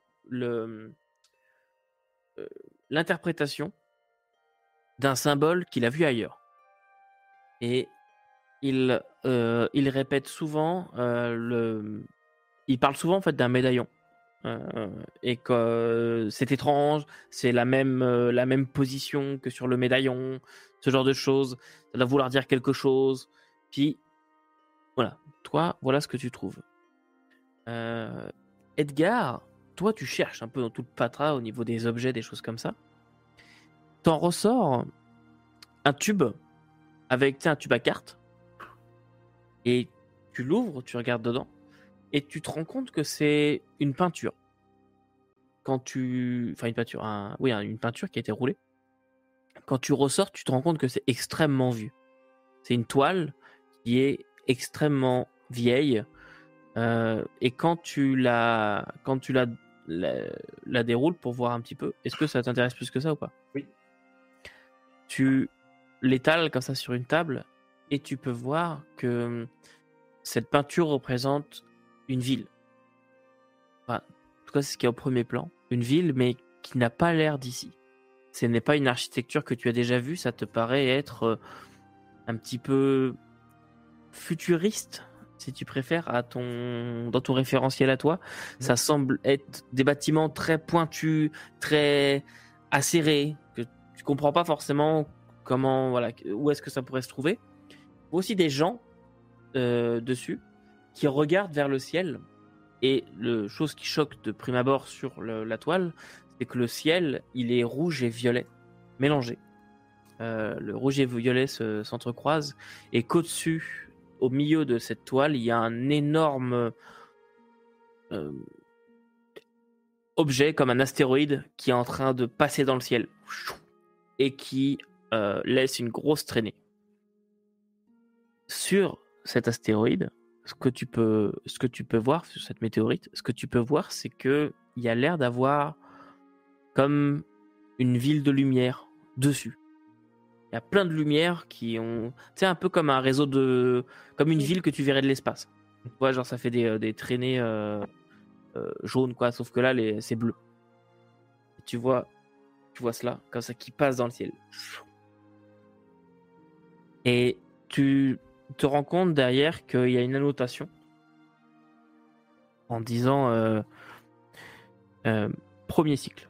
l'interprétation d'un symbole qu'il a vu ailleurs. Et il, euh, il répète souvent euh, le. Il parle souvent en fait d'un médaillon. Euh, et que c'est étrange, c'est la même, la même position que sur le médaillon, ce genre de choses. Ça doit vouloir dire quelque chose. Puis, voilà. Toi, voilà ce que tu trouves. Edgar, toi, tu cherches un peu dans tout le patras au niveau des objets, des choses comme ça. T'en ressors un tube avec un tube à cartes et tu l'ouvres, tu regardes dedans et tu te rends compte que c'est une peinture. Quand tu, enfin une peinture, oui, un- une peinture qui a été roulée. Quand tu ressors, tu te rends compte que c'est extrêmement vieux. C'est une toile qui est extrêmement vieille. Euh, et quand tu la, quand tu la, la, la déroules pour voir un petit peu, est-ce que ça t'intéresse plus que ça ou pas? Oui. Tu l'étales comme ça sur une table et tu peux voir que cette peinture représente une ville. Enfin, en tout cas, c'est ce qui est au premier plan. Une ville, mais qui n'a pas l'air d'ici. Ce n'est pas une architecture que tu as déjà vue, ça te paraît être euh, un petit peu futuriste, si tu préfères, à ton, dans ton référentiel à toi. Ça semble être des bâtiments très pointus, très acérés, que tu comprends pas forcément comment, voilà, où est-ce que ça pourrait se trouver. Aussi des gens euh, dessus qui regardent vers le ciel. Et le chose qui choque de prime abord sur le- la toile, c'est que le ciel, il est rouge et violet, mélangé. Euh, le rouge et violet se- s'entrecroisent et qu'au-dessus, au milieu de cette toile, il y a un énorme euh, objet comme un astéroïde qui est en train de passer dans le ciel et qui euh, laisse une grosse traînée. Sur cet astéroïde, ce que tu peux, ce que tu peux voir sur cette météorite, ce que tu peux voir, c'est que il y a l'air d'avoir comme une ville de lumière dessus. Il y a plein de lumières qui ont, tu un peu comme un réseau de, comme une ville que tu verrais de l'espace. Tu vois, genre ça fait des, euh, des traînées euh, euh, jaunes, quoi. Sauf que là, les- c'est bleu. Et tu vois, tu vois cela, comme ça, qui passe dans le ciel. Et tu te rends compte derrière qu'il y a une annotation en disant euh, premier cycle.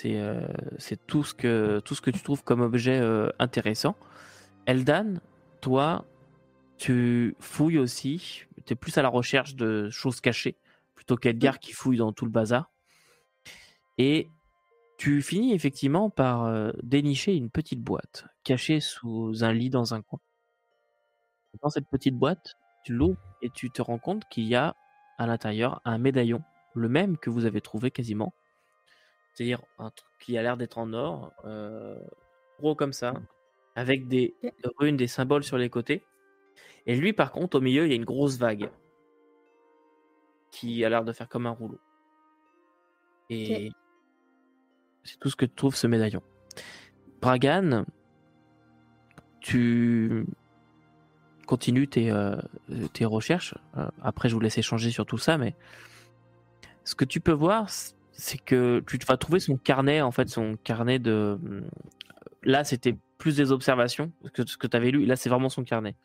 C'est euh, c'est tout ce que tout ce que tu trouves comme objet euh, intéressant. Eldan, toi, tu fouilles aussi. Tu es plus à la recherche de choses cachées plutôt qu'Edgar qui fouille dans tout le bazar. Et tu finis effectivement par euh, dénicher une petite boîte cachée sous un lit dans un coin. Dans cette petite boîte, tu l'ouvres et tu te rends compte qu'il y a à l'intérieur un médaillon, le même que vous avez trouvé quasiment. C'est-à-dire un truc qui a l'air d'être en or, euh, gros comme ça, avec des runes, des symboles sur les côtés. Et lui, par contre, au milieu, il y a une grosse vague qui a l'air de faire comme un rouleau. Et c'est tout ce que trouve ce médaillon. Bragan, tu continues tes, euh, tes recherches. Euh, après, je vous laisse échanger sur tout ça, mais ce que tu peux voir, c'est que tu vas trouver son carnet, en fait, son carnet de. Là, c'était plus des observations que ce que tu avais lu. Là, c'est vraiment son carnet.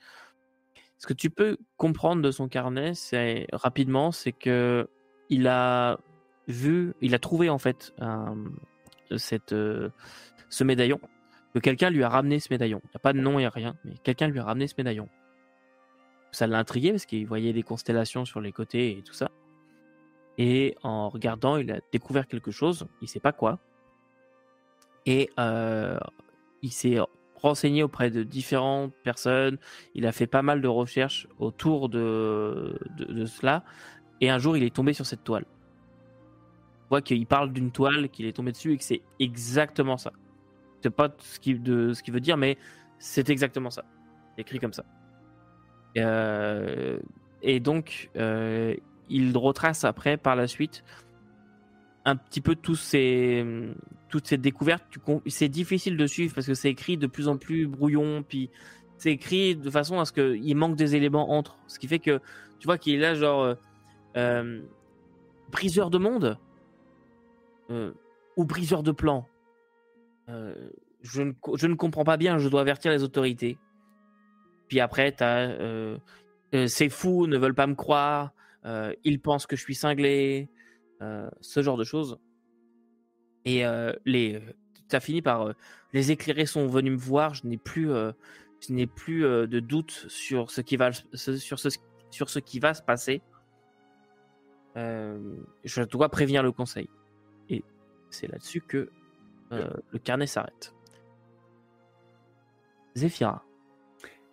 Ce que tu peux comprendre de son carnet, c'est rapidement, c'est que il a vu, il a trouvé en fait un- cette, euh, ce médaillon, que quelqu'un lui a ramené ce médaillon. Il n'y a pas de nom, il n'y a rien, mais quelqu'un lui a ramené ce médaillon. Ça l'a intrigué parce qu'il voyait des constellations sur les côtés et tout ça. Et en regardant, il a découvert quelque chose, il sait pas quoi. Et euh, il s'est renseigné auprès de différentes personnes, il a fait pas mal de recherches autour de, de, cela, et un jour il est tombé sur cette toile. On voit qu'il parle d'une toile, qu'il est tombé dessus et que c'est exactement ça. C'est pas ce qu'il veut dire, mais c'est exactement ça. Écrit comme ça. Euh, et donc, euh, il retrace après, par la suite, un petit peu tous ces, toutes ces découvertes. C'est difficile de suivre parce que c'est écrit de plus en plus brouillon, puis c'est écrit de façon à ce qu'il manque des éléments entre. Ce qui fait que tu vois qu'il est là, genre, euh, euh, briseur de monde euh, ou briseur de plans. Euh, je, ne, je ne comprends pas bien, je dois avertir les autorités. Puis après, t'as ces fous ne veulent pas me croire, euh, ils pensent que je suis cinglé, euh, ce genre de choses. Et euh, les, ça finit par les éclairés sont venus me voir. Je n'ai plus, je n'ai plus de doute sur ce qui va, sur ce, sur ce qui va se passer. Je dois prévenir le conseil. Et c'est là-dessus que euh, le carnet s'arrête. Zéphira.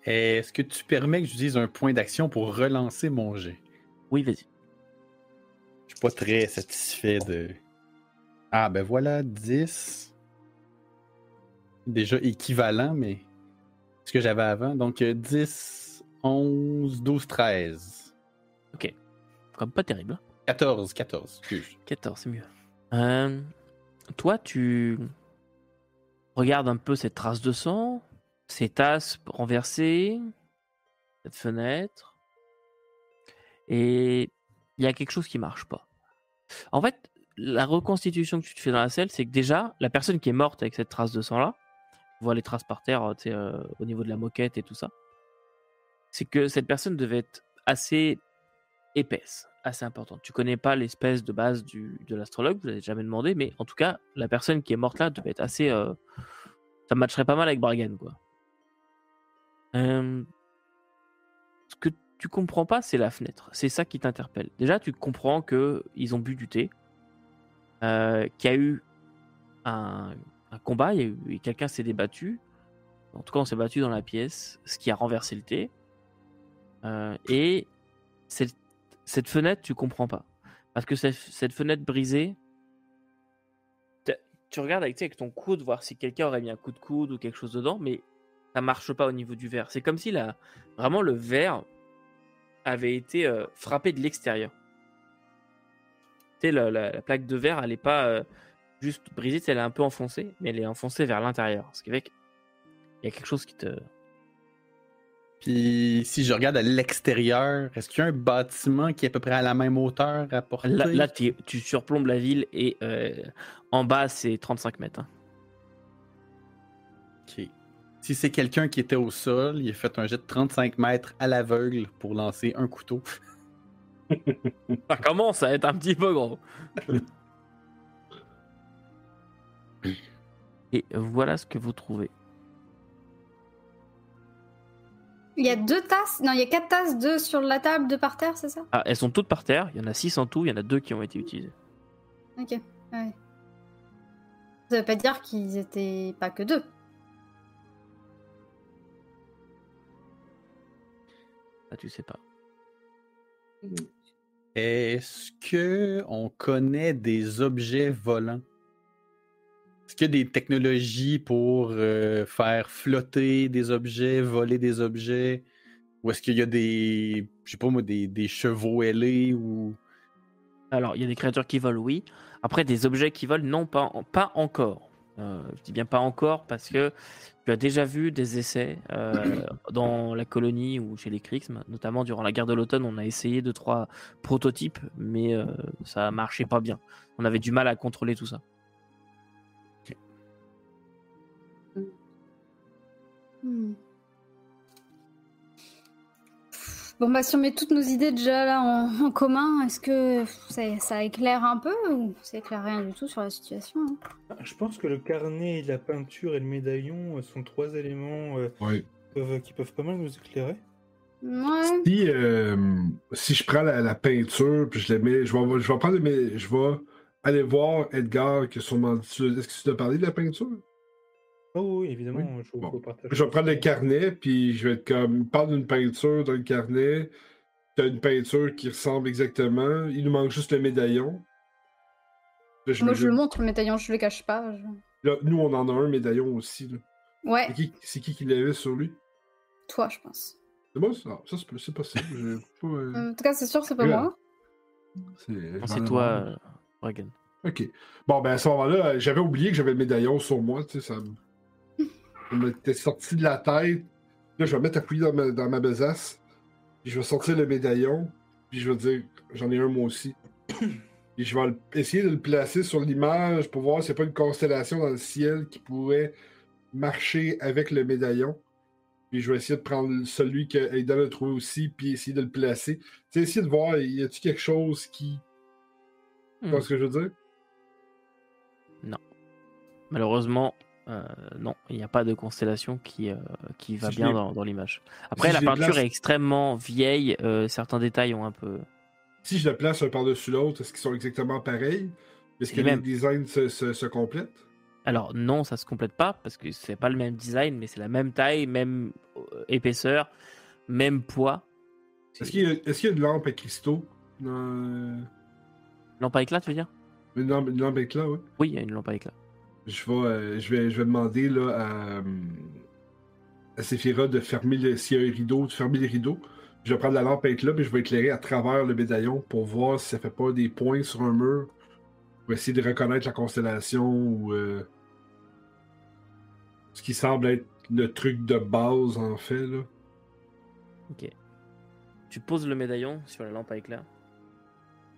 Est-ce que tu permets que j'utilise un point d'action pour relancer mon jet? Oui, vas-y. Je suis pas très satisfait de. Ah, ben voilà, 10. Déjà équivalent, mais ce que j'avais avant. Donc euh, 10, 11, 12, 13. Comme pas terrible. 14, 14, excuse. 14, c'est mieux. Euh, toi, tu regardes un peu cette trace de sang. ces tasses renversées, cette fenêtre, et il y a quelque chose qui marche pas. En fait, la reconstitution que tu te fais dans la selle, c'est que déjà, la personne qui est morte avec cette trace de sang-là, on voit les traces par terre, sais, euh, au niveau de la moquette et tout ça, c'est que cette personne devait être assez épaisse, assez importante. Tu connais pas l'espèce de base du, de l'astrologue, vous l'avez jamais demandé, mais en tout cas, la personne qui est morte là devait être assez. euh, ça matcherait pas mal avec Bragan, quoi. Euh, ce que tu comprends pas, c'est la fenêtre. C'est ça qui t'interpelle. Déjà, tu comprends que ils ont bu du thé, euh, qu'il y a eu un, combat, il quelqu'un s'est débattu. En tout cas, on s'est battu dans la pièce, ce qui a renversé le thé. Euh, et cette, fenêtre, tu comprends pas. Parce que cette, fenêtre brisée, tu regardes avec, ton coude, voir si quelqu'un aurait mis un coup de coude ou quelque chose dedans, mais ça marche pas au niveau du verre. C'est comme si la, vraiment le verre avait été euh, frappé de l'extérieur. Tu sais, la, la- la plaque de verre, elle est pas euh, juste brisée, elle est un peu enfoncée, mais elle est enfoncée vers l'intérieur. Ce qui fait qu'il y a quelque chose qui te. Puis si je regarde à l'extérieur, est-ce qu'il y a un bâtiment qui est à peu près à la même hauteur à portée? Là, tu surplombes la ville et euh, en bas, c'est 35 mètres. hein. Ok. Si c'est quelqu'un qui était au sol, il a fait un jet de 35 mètres à l'aveugle pour lancer un couteau. Ça commence à être un petit peu gros. Et voilà ce que vous trouvez. Il y a deux tasses. Non, il y a quatre tasses, deux sur la table, deux par terre, c'est ça? Ah, elles sont toutes par terre. Il y en a 6 en tout. Il y en a deux qui ont été utilisées. Ok. Ouais. Ça veut pas dire qu'ils étaient pas que deux. Ah, tu sais pas. Est-ce que on connaît des objets volants? Est-ce qu'il y a des technologies pour euh, faire flotter des objets, voler des objets? Ou est-ce qu'il y a des, je sais pas moi, des, des chevaux ailés ou... Alors, il y a des créatures qui volent, oui. Après, des objets qui volent, non, pas encore. Euh, je dis bien pas encore parce que tu as déjà vu des essais euh, dans la colonie ou chez les Krixm, notamment durant la guerre de l'automne. On a essayé deux, trois prototypes, mais euh, ça marchait pas bien. On avait du mal à contrôler tout ça. Hmm. Bon, bah, si on met toutes nos idées déjà là en, en commun, est-ce que ça, ça éclaire un peu ou ça éclaire rien du tout sur la situation hein? Je pense que le carnet, la peinture et le médaillon euh, sont trois éléments euh, Ouais. peuvent- qui peuvent pas mal nous éclairer. Ouais. Si, euh, si je prends la, la peinture, puis je la mets, je vais, je vais prendre mes, je vais aller voir Edgar qui a sûrement. Est-ce que tu as parlé de la peinture? Oh oui, évidemment, je Bon. Je vais prendre le carnet, puis je vais être comme. Parle d'une peinture dans le carnet. T'as une peinture qui ressemble exactement. Il nous manque juste le médaillon. Là, Moi, me je le montre, le médaillon, je le cache pas. je- là, nous, on en a un médaillon aussi. là. Ouais, C'est qui, c'est qui qui l'avait sur lui? toi, je pense. C'est moi? ça? Ça, c'est c'est possible. j'ai pas, euh, En tout cas, c'est sûr, c'est pas Regarde. moi. c'est toi, euh, Reagan. Ok. Bon, ben à ce moment-là, euh, j'avais oublié que j'avais le médaillon sur moi. Tu sais, ça me- ça m'était sorti de la tête. Là, je vais mettre appuyé dans ma, dans ma besace. Puis je vais sortir le médaillon. Puis je vais dire, j'en ai un moi aussi. Puis je vais le- essayer de le placer sur l'image pour voir s'il n'y a pas une constellation dans le ciel qui pourrait marcher avec le médaillon. Puis je vais essayer de prendre celui que Aidan a trouvé aussi, puis essayer de le placer. Tu sais, essayer de voir, y a-t-il quelque chose qui. Tu vois Hmm. ce que je veux dire? Malheureusement, euh, non, il n'y a pas de constellation qui, euh, qui va Si bien dans, dans l'image. Après, Si la peinture place- est extrêmement vieille. euh, certains détails ont un peu. Si je le place un par-dessus l'autre, est-ce qu'ils sont exactement pareils? Est-ce que Les les designs se, se- se complètent? Alors non, ça se complète pas parce que c'est pas le même design, mais c'est la même taille, même épaisseur, même poids. Est-ce qu'il y, a- qu'il y a une lampe à cristaux? Lampe à éclat, tu veux dire? Une lampe, une lampe à éclat, oui. Oui, il y a une lampe à éclat. Je vais, euh, je vais, demander là, à, euh, à Séphira de fermer le, s'il y a un rideau, de fermer les rideaux. Je vais prendre la lampe à éclat, puis je vais éclairer à travers le médaillon pour voir si ça fait pas des points sur un mur. Pour essayer de reconnaître la constellation ou euh, ce qui semble être le truc de base, en fait. Là. Ok. Tu poses le médaillon sur la lampe à éclair.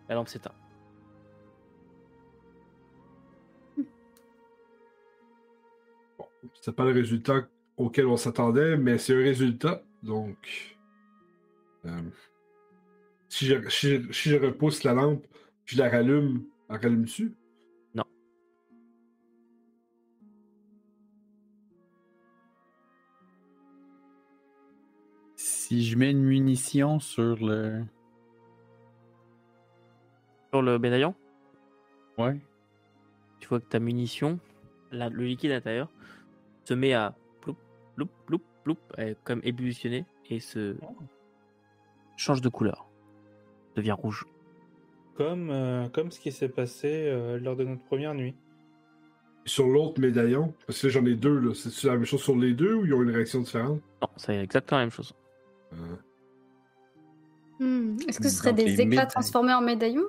La lampe s'éteint. C'est pas le résultat auquel on s'attendait, mais c'est un résultat. Donc, euh, si, je, si, je, si je repousse la lampe, je la rallume, elle rallume-tu? Non. Si je mets une munition sur le. Sur le médaillon, Ouais. tu vois que ta munition, la- le liquide à l'intérieur, se met à ploup, ploup, ploup, ploup, euh, comme ébullitionner et se change de couleur. Devient rouge. Comme, euh, comme ce qui s'est passé euh, lors de notre première nuit. Sur l'autre médaillon, parce que j'en ai deux, là. C'est-tu la même chose sur les deux ou ils ont une réaction différente? Non, c'est exactement la même chose. Euh, Hmm, Est-ce que ce serait Donc, des éclats transformés en médaillons?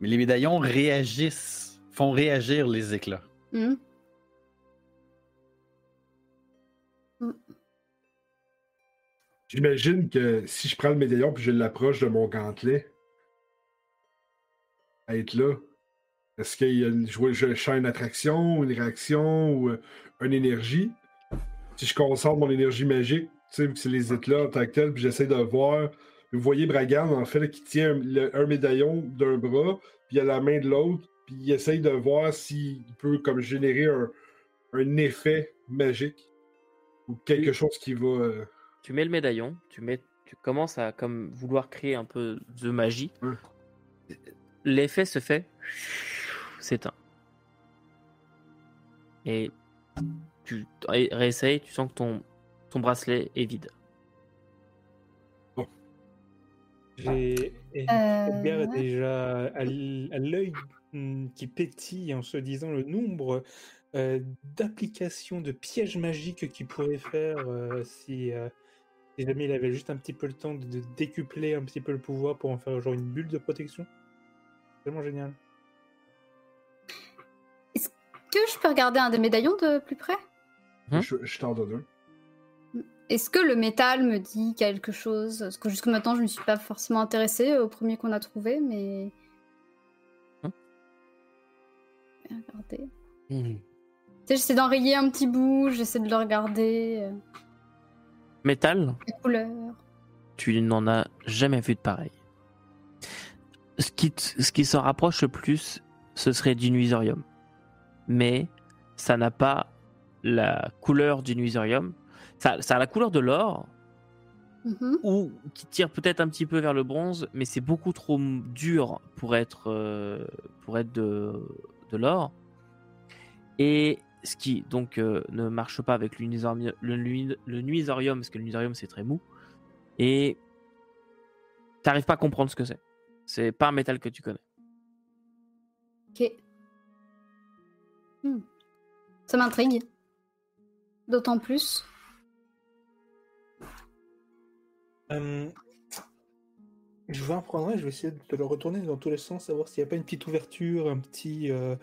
Mais les médaillons réagissent, font réagir les éclats. Hmm. J'imagine que si je prends le médaillon puis je l'approche de mon gantelet, à être là, est-ce qu'il y a une, je, vois- je sens une attraction, une réaction ou euh, une énergie? Si je concentre mon énergie magique, tu sais, c'est les éclats en tant que tel, puis j'essaie de voir. Vous voyez Bragan, en fait, qui tient un, le- un médaillon d'un bras, puis il a la main de l'autre, puis il essaye de voir s'il peut comme générer un, un effet magique ou quelque chose qui va. Tu mets le médaillon, tu mets, tu commences à comme vouloir créer un peu de magie. L'effet se fait, s'éteint. Et tu ré- réessayes, tu sens que ton, ton bracelet est vide. J'ai Euh, déjà à l'œil hmm, qui pétille en se disant le nombre euh, d'applications de pièges magiques qu'il pourrait faire euh, si, euh, si jamais il avait juste un petit peu le temps de, de décupler un petit peu le pouvoir pour en faire genre une bulle de protection. Vraiment génial. Que je peux regarder un des médaillons de plus près? Hein je, je t'en donne un. Est-ce que le métal me dit quelque chose? Parce que jusque maintenant, je ne me suis pas forcément intéressée au premier qu'on a trouvé, mais. Hein Je vais regarder. Tu sais, j'essaie d'enrayer un petit bout, j'essaie de le regarder, euh, Métal, les couleurs. tu n'en as jamais vu de pareil. Ce qui, ce qui s'en rapproche le plus, ce serait du nuisorium. Mais ça n'a pas la couleur du nuisorium. Ça, ça a la couleur de l'or, Mhm. ou qui tire peut-être un petit peu vers le bronze, mais c'est beaucoup trop dur pour être, euh, pour être de, de l'or. Et ce qui donc euh, ne marche pas avec le, nuisorium- le, nui- le nuisorium, parce que le nuisorium c'est très mou, et t'arrives pas à comprendre ce que c'est. C'est pas un métal que tu connais. Ok. Hmm. Ça m'intrigue. D'autant plus. Euh, je vais en prendre un, je vais essayer de le retourner dans tous les sens, savoir s'il n'y a pas une petite ouverture, un petit, euh,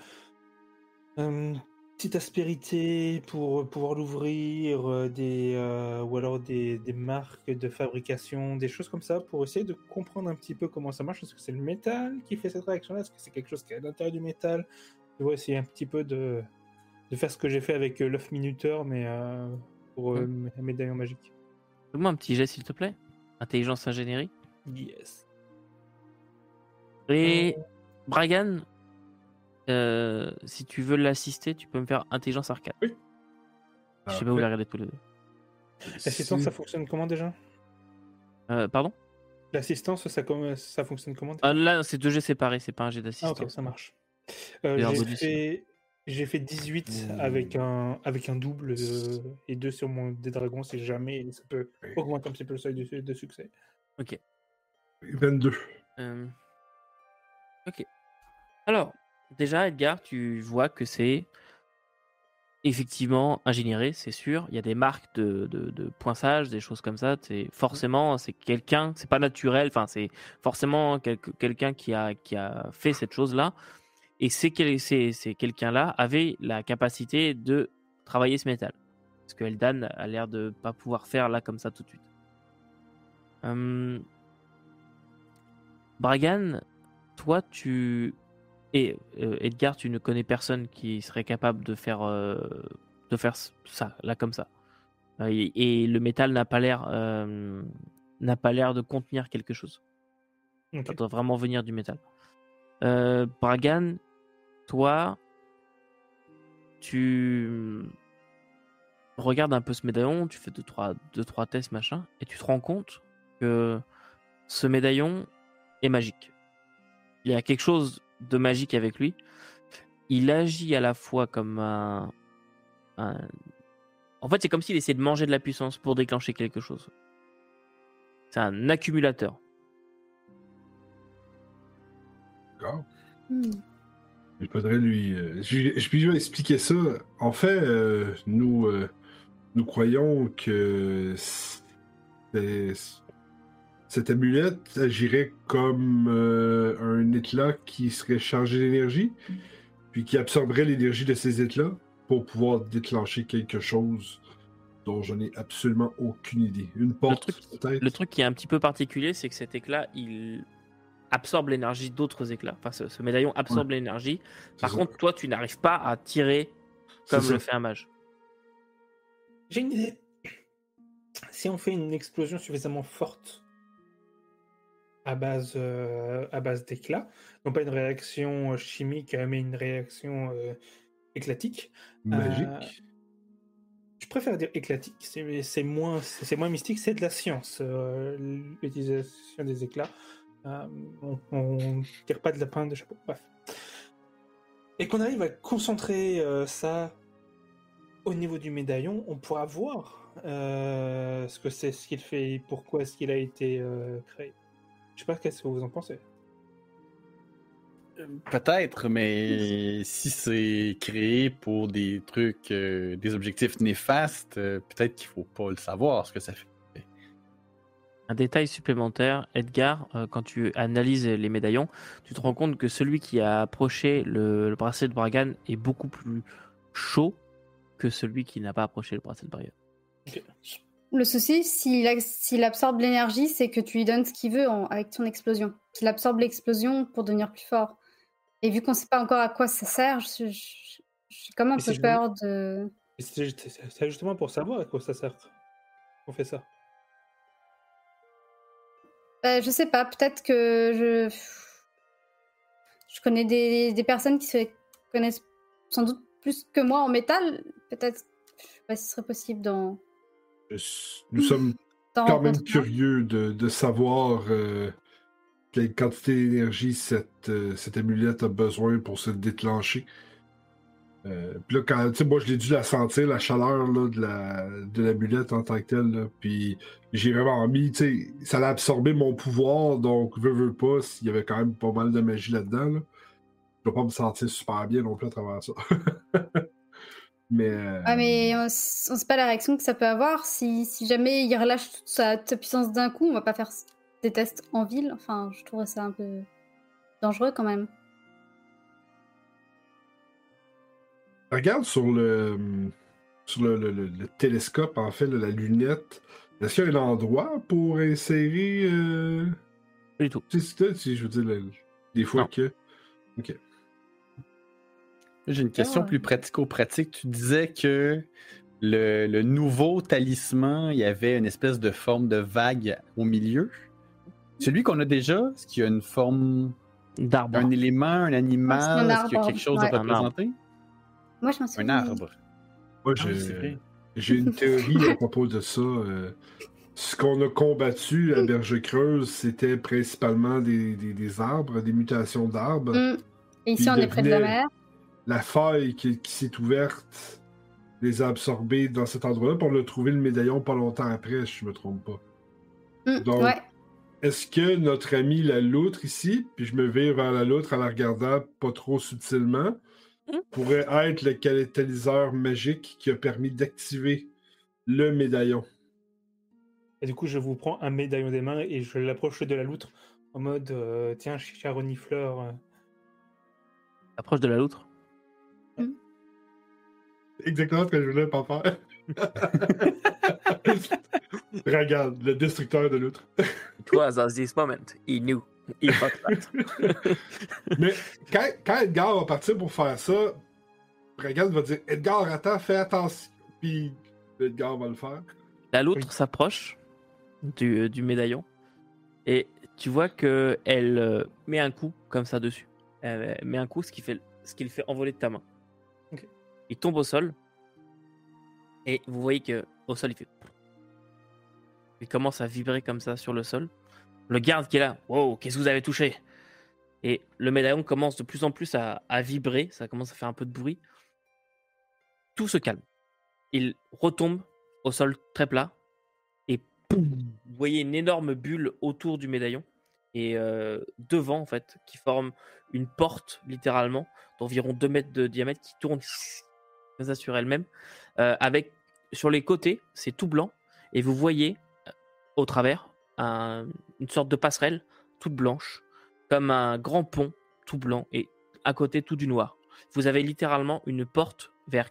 petite aspérité pour pouvoir l'ouvrir, euh, des, euh, ou alors des, des marques de fabrication, des choses comme ça, pour essayer de comprendre un petit peu comment ça marche. Est-ce que c'est le métal qui fait cette réaction-là? Est-ce que c'est quelque chose qui est à l'intérieur du métal? Je vais essayer un petit peu de, de faire ce que j'ai fait avec euh, l'œuf minuteur, mais euh, pour euh, mes médaillons magiques. Fais-moi un petit jet s'il te plaît. Intelligence ingénierie. Yes. Et Bragan, euh, si tu veux l'assister, tu peux me faire intelligence arcade. Je sais pas où la regarder tous les deux. L'assistance, ça fonctionne comment déjà? Euh, pardon? L'assistance, ça, fonctionne comment Ah, Là, c'est deux jets séparés, c'est pas un jet Ah, d'assistance. ok, ça marche. Euh, j'ai fait... j'ai fait 18 Mmh. avec un, avec un double euh, et deux sur mon des dragons si jamais ça peut augmenter un petit peu le seuil de, de succès. 22. Euh, Ok. Alors, déjà, Edgar, tu vois que c'est effectivement ingénieré, c'est sûr. Il y a des marques de, de, poinçage, des choses comme ça. C'est forcément, c'est quelqu'un, c'est pas naturel. Enfin, c'est forcément quelqu'un qui a, qui a fait cette chose-là. Et c'est quel- c'est- quelqu'un-là avait la capacité de travailler ce métal. Ce que Eldan a l'air de pas pouvoir faire là comme ça tout de suite. Hum, Bragan, toi, tu. Et euh, Edgar, tu ne connais personne qui serait capable de faire, euh, de faire ça, là, comme ça. Euh, et, et le métal n'a pas l'air euh, n'a pas l'air de contenir quelque chose. Ça doit vraiment venir du métal. Bragan, toi, tu regardes un peu ce médaillon, tu fais deux trois, deux, trois tests, machin, et tu te rends compte que ce médaillon est magique. Il y a quelque chose de magique avec lui. Il agit à la fois comme un. un- En fait, c'est comme s'il essayait de manger de la puissance pour déclencher quelque chose. C'est un accumulateur. D'accord. Hmm. Il faudrait lui. euh, je, je puis lui expliquer ça. En fait, euh, nous, euh, nous croyons que c'est- cette amulette agirait comme euh, un éclat qui serait chargé d'énergie, puis qui absorberait l'énergie de ces éclats pour pouvoir déclencher quelque chose dont je n'ai absolument aucune idée. Une porte, truc- peut-être? Le truc qui est un petit peu particulier, c'est que cet éclat, il absorbe l'énergie d'autres éclats. Enfin, ce, ce médaillon absorbe l'énergie. Par ça. contre, toi, tu n'arrives pas à tirer comme le fait un mage. J'ai une idée. Si on fait une explosion suffisamment forte à base, euh, à base d'éclat, non pas une réaction euh, chimique, euh, mais une réaction euh, éclatique. Magique. Je préfère dire éclatique, c'est moins, c'est moins mystique, c'est de la science, l'utilisation des éclats. On, on tire pas de lapin de chapeau, bref. Et qu'on arrive à concentrer ça au niveau du médaillon, on pourra voir euh, ce que c'est, ce qu'il fait et pourquoi est-ce qu'il a été euh, créé. Je sais pas qu'est-ce que vous en pensez? Peut-être, mais si c'est créé pour des trucs, euh, des objectifs néfastes, euh, peut-être qu'il faut pas le savoir ce que ça fait. Un détail supplémentaire, Edgar, euh, quand tu analyses les médaillons, tu te rends compte que celui qui a approché le, le bracelet de Bragan est beaucoup plus chaud que celui qui n'a pas approché le bracelet de Bragan. Le souci, s'il absorbe l'énergie, c'est que tu lui donnes ce qu'il veut en- avec ton explosion. Qu'il absorbe l'explosion pour devenir plus fort. Et vu qu'on ne sait pas encore à quoi ça sert, je- je- j'ai comme un peu peur de. C'est justement pour savoir à quoi ça sert qu'on fait ça. Bah, je sais pas, peut-être que je. Je connais des, des personnes qui se connaissent sans doute plus que moi en métal. Peut-être je sais pas si ce serait possible d'en. Je- Nous sommes quand même curieux de, de savoir euh, quelle quantité d'énergie cette, euh, cette amulette a besoin pour se déclencher. Euh, puis là, quand, moi, je l'ai dû la sentir, la chaleur là, de la de l'amulette en tant que telle. là, puis j'ai vraiment mis, ça l'a absorbé mon pouvoir, donc, veux, veux pas, s'il y avait quand même pas mal de magie là-dedans. Là, je vais pas me sentir super bien non plus à travers ça. mais. euh, Ouais, mais on, on sait pas la réaction que ça peut avoir. Si, si jamais il relâche toute sa, toute puissance d'un coup, on va pas faire des tests en ville. Enfin, je trouverais ça un peu dangereux quand même. Regarde sur le sur le, le- le- le télescope, en fait, la lunette. Est-ce qu'il y a un endroit pour insérer euh... Pas du tout. si je veux dire, des fois Non. que. J'ai une question ouais. plus pratico-pratique. Tu disais que le, le nouveau talisman, il y avait une espèce de forme de vague au milieu. Celui qu'on a déjà, est-ce qu'il y a une forme, D'arbre. un élément, un animal, un est-ce qu'il y a quelque chose ouais. à représenter? Moi, je m'en Un souviens. arbre. Moi, Ah j'ai une théorie à propos de ça. euh, Ce qu'on a combattu à Berge Creuse, c'était principalement des, des- des arbres, des mutations d'arbres. Mm. Et ici, on est près de la mer. La faille qui, qui s'est ouverte les a absorbés dans cet endroit-là, puis on a trouvé le médaillon pas longtemps après, si je me trompe pas. Mm, Donc, Ouais. Est-ce que notre ami la loutre ici, puis je me vire vers la loutre en la regardant pas trop subtilement, Mm. pourrait être le catalyseur magique qui a permis d'activer le médaillon? Et du coup, je vous prends un médaillon des mains et je l'approche de la loutre en mode euh, tiens, cher renifleur. euh, Approche de la loutre. Exactement ce que je voulais pas faire. Regarde, le destructeur de l'outre. It was at this moment. He knew. He thought that. Mais quand, quand Edgar va partir pour faire ça, Regarde va dire Edgar, attends, fais attention. Puis Edgar va le faire. La loutre s'approche du, euh, du médaillon et tu vois que elle euh, met un coup comme ça dessus. Elle met un coup, ce qui, fait, ce qui le fait envoler de ta main. Il tombe au sol et vous voyez que au sol il fait. Il commence à vibrer comme ça sur le sol. Le garde qui est là, wow, qu'est-ce que vous avez touché? Et le médaillon commence de plus en plus à, vibrer, ça commence à faire un peu de bruit. Tout se calme. Il retombe au sol très plat et vous voyez une énorme bulle autour du médaillon et euh, devant en fait qui forme une porte littéralement d'environ 2 mètres de diamètre qui tourne comme ça sur elle-même euh, avec sur les côtés c'est tout blanc et vous voyez euh, au travers un- une sorte de passerelle toute blanche comme un grand pont tout blanc et à côté tout du noir vous avez littéralement une porte vers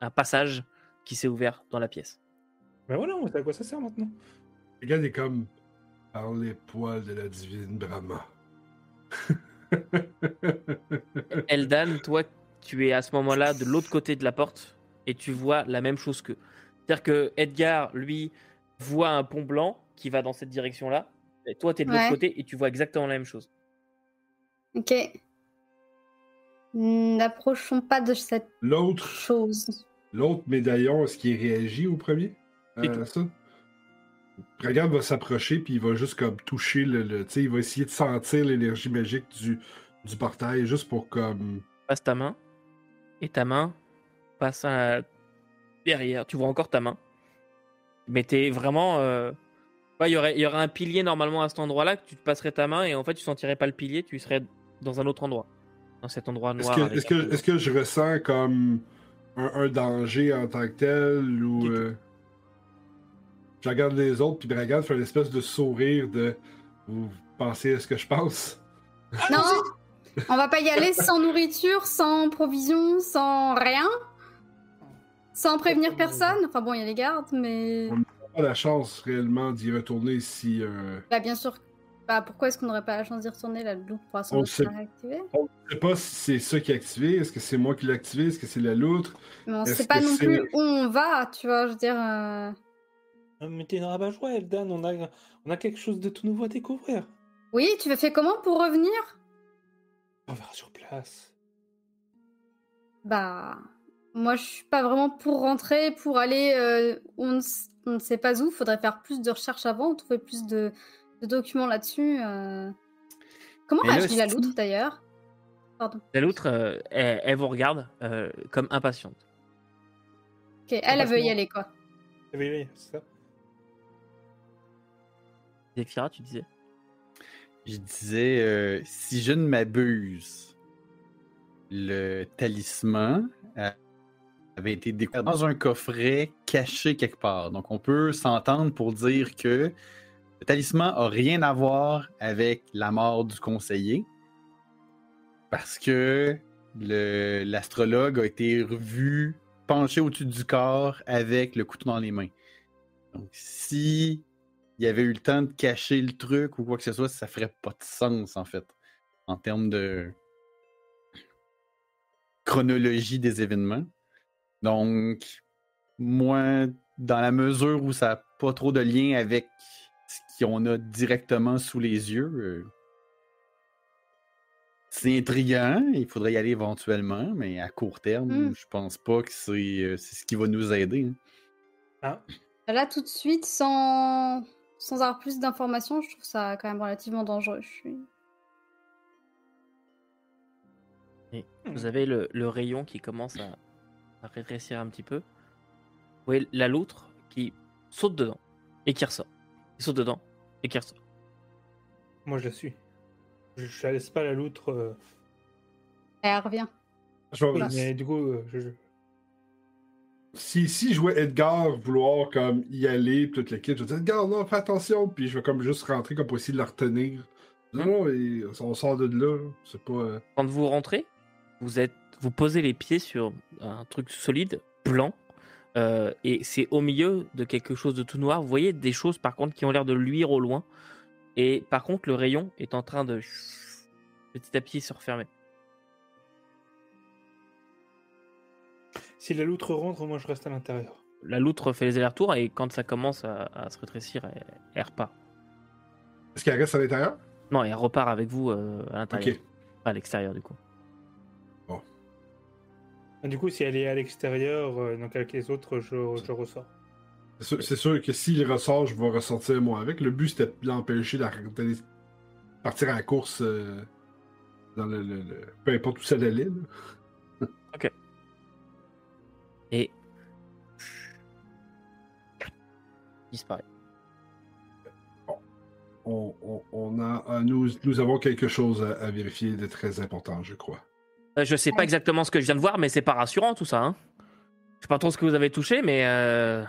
un passage qui s'est ouvert dans la pièce Ben voilà, on sait à quoi ça sert maintenant. Regarde est comme par les poils de la divine Brahma. Eldan, toi, tu es à ce moment-là de l'autre côté de la porte et tu vois la même chose que. C'est-à-dire que Edgar, lui, voit un pont blanc qui va dans cette direction-là. Et toi, tu es de l'autre Ouais. côté et tu vois exactement la même chose. Ok. N'approchons pas de cette L'autre, chose. l'autre médaillon, est-ce qu'il réagit au premier? À ça? Regarde va s'approcher puis il va juste comme toucher le, le- tu sais, il va essayer de sentir l'énergie magique du, du portail juste pour comme Passe ta main et ta main passe à- derrière. Tu vois encore ta main. Mais t'es vraiment. euh, ouais, Il y, aurait, il y aurait un pilier normalement à cet endroit-là que tu te passerais ta main et en fait tu sentirais pas le pilier, tu serais dans un autre endroit. Dans cet endroit Est-ce noir. que, est-ce, que, un peu- est-ce que je ressens comme un, un danger en tant que tel ou. Euh, Je regarde les autres, puis Bragan fait une espèce de sourire de. Vous pensez à ce que je pense? Non, on va pas y aller sans nourriture, sans provisions, sans rien? Sans prévenir personne? Enfin bon, il y a les gardes, mais. Pas la chance réellement d'y retourner si. euh, Bah, bien sûr. Bah, pourquoi est-ce qu'on n'aurait pas la chance d'y retourner? La loupe pourra sans On doute sait. réactiver. Je sais pas si c'est ça qui est activé, est-ce que c'est moi qui l'ai activé, est-ce que c'est la loutre? Mais on Est-ce sait pas non plus où on va, tu vois. Je veux dire. euh, Mais t'es une rabat-joie, Eldan, on a, on a quelque chose de tout nouveau à découvrir. Oui, tu vas faire comment pour revenir? On verra sur place. Bah, moi, je suis pas vraiment pour rentrer, pour aller euh, où on, ne s- on ne sait pas où. Faudrait faire plus de recherches avant, trouver plus de, de documents là-dessus. euh. Comment Mais réagit la loutre d'ailleurs? Pardon. La loutre, euh, elle, elle vous regarde euh, comme impatiente. Ok, elle, elle veut y aller quoi. Ah Oui, oui, c'est ça. Tu disais? Je disais, euh, si je ne m'abuse, le talisman euh, avait été découvert dans un coffret caché quelque part. Donc, on peut s'entendre pour dire que le talisman a rien à voir avec la mort du conseiller. Parce que l'astrologue a été revu penché au-dessus du corps avec le couteau dans les mains. Donc, si il y avait eu le temps de cacher le truc ou quoi que ce soit, ça ferait pas de sens en fait, en termes de chronologie des événements. Donc, moi, dans la mesure où ça n'a pas trop de lien avec ce qu'on a directement sous les yeux, euh, c'est intriguant. Il faudrait y aller éventuellement, mais à court terme, Mm. je pense pas que c'est euh, c'est ce qui va nous aider. hein. Là, tout de suite, sans, sans avoir plus d'informations, je trouve ça quand même relativement dangereux. Je suis... Vous avez le, le rayon qui commence à, à rétrécir un petit peu. Vous voyez la loutre qui saute dedans et qui ressort. Qui saute dedans et qui ressort. Moi, je la suis. Je, je la laisse pas la loutre. euh, Elle revient. Je oui, mais du coup, euh, je- si, si je vois Edgar vouloir comme y aller, toute l'équipe, je vais dire Edgar, non, fais attention, puis je vais comme juste rentrer comme pour essayer de la retenir. Non, non, et on sort de là, c'est pas. euh, Quand vous rentrez, vous êtes, vous posez les pieds sur un truc solide, blanc. Euh, et c'est au milieu de quelque chose de tout noir. Vous voyez des choses par contre qui ont l'air de luire au loin. Et par contre, le rayon est en train de petit à petit se refermer. Si la loutre rentre, moi je reste à l'intérieur. La loutre fait les allers-retours et quand ça commence à, à se rétrécir, elle, elle repart. Est-ce qu'elle reste à l'intérieur? Non, elle repart avec vous euh, à l'intérieur. Ok. Pas à l'extérieur du coup. Ah, Du coup, si elle est à l'extérieur, euh, donc avec les autres, je, je ressors. C'est sûr, sûr que s'il ressort, je vais ressortir moi avec. Le but, c'était de l'empêcher d'aller partir à la course euh, dans le, le- le- Peu importe où ça allait. là. Et disparaît. On, on- on a, euh, nous, nous avons quelque chose à, à vérifier de très important, je crois. Euh, Je sais pas exactement ce que je viens de voir, mais c'est pas rassurant tout ça. Hein. Je sais pas trop ce que vous avez touché, mais euh,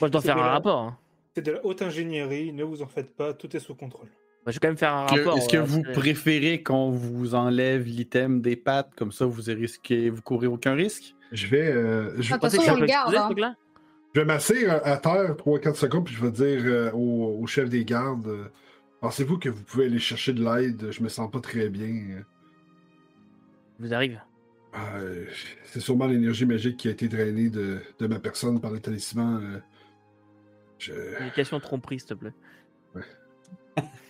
moi je dois faire un la- rapport. hein. C'est de la haute ingénierie, ne vous en faites pas, tout est sous contrôle. Je vais quand même faire un rapport. Est-ce que euh, vous préférez qu'on vous enlève l'item des pattes, comme ça vous risquez, vous courez aucun risque? Je vais, euh, je, Ah, façon, on le garde, hein. je vais m'asseoir à terre 3-4 secondes, puis je vais dire euh, au, au chef des gardes euh, Pensez-vous que vous pouvez aller chercher de l'aide? Je me sens pas très bien. Vous arrive? Euh, c'est sûrement l'énergie magique qui a été drainée de, de ma personne par le talisman. euh. Je... Communication tromperie, s'il te plaît. Ouais.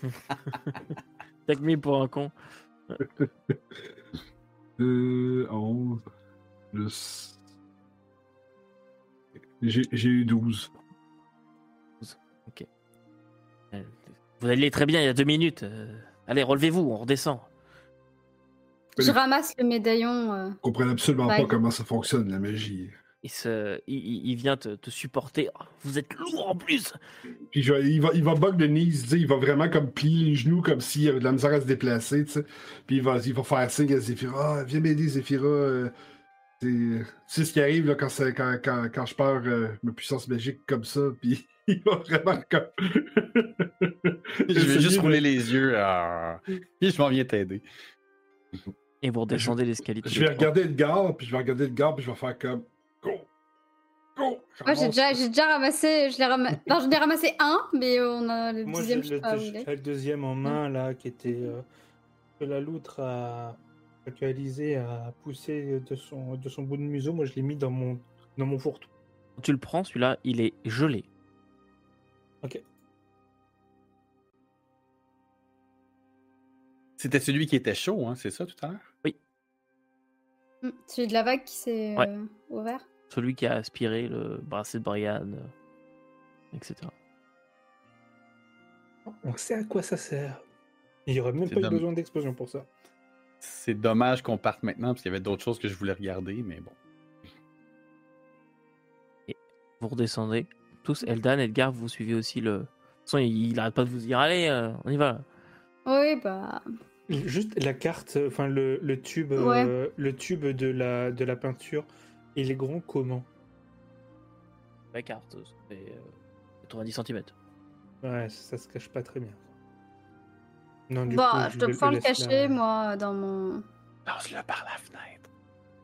Take me pour un con. Euh, 11 plus. J'ai eu 12. Euh, Vous alliez très bien il y a deux minutes. Euh, Allez, relevez-vous, on redescend. Je ramasse le médaillon. euh, Je comprends absolument pas comment ça fonctionne, la magie. Il, se... il, vient te, te supporter. Oh, vous êtes lourd en plus. Puis je il va, il va bug le knees, tu sais, il va vraiment comme plier les genoux comme s'il avait de la misère à se déplacer, tu sais. Puis il va, il va faire signe à Zephyra, ah, viens m'aider Zephyra. euh, c'est c'est ce qui arrive là, quand, c'est- quand, quand, quand je perds euh, ma puissance magique comme ça, puis il va vraiment comme... Je vais juste rouler les yeux. ah. Et je m'en viens t'aider. Et vous redescendez l'escalier. Je vais regarder Edgar, puis je vais regarder Edgar, puis je vais faire comme... Moi, j'ai déjà, j'ai déjà ramassé. Je l'ai ramassé. Non, j'en ai ramassé un, mais on a le Moi, deuxième, je sais le, pas où il est. le deuxième en main, là, qui était. euh, que la loutre a actualisé, a poussé de son, de son bout de museau. Moi, je l'ai mis dans mon, dans mon fourre-tout. Tu le prends, celui-là, il est gelé. Ok. C'était celui qui était chaud, hein, c'est ça tout à l'heure? Hmm, Celui de la vague qui s'est Ouais. euh, ouvert? Celui qui a aspiré le bracelet de Brian, euh, etc. On sait à quoi ça sert. Il n'y aurait même pas eu besoin d'explosion pour ça. C'est dommage qu'on parte maintenant parce qu'il y avait d'autres choses que je voulais regarder, mais bon. Vous redescendez. Tous, Eldan, Edgar, vous suivez aussi le. De toute façon, il, il arrête pas de vous dire allez, euh, on y va. Oui, bah. Juste la carte, enfin le, le tube, euh, le tube de la, de la peinture, il est grand comment La carte, c'est euh, 90 cm. Ouais, ça se cache pas très bien. Non, du Bah, coup, je te le- prends le cacher, moi, dans mon. Lance-le par la fenêtre.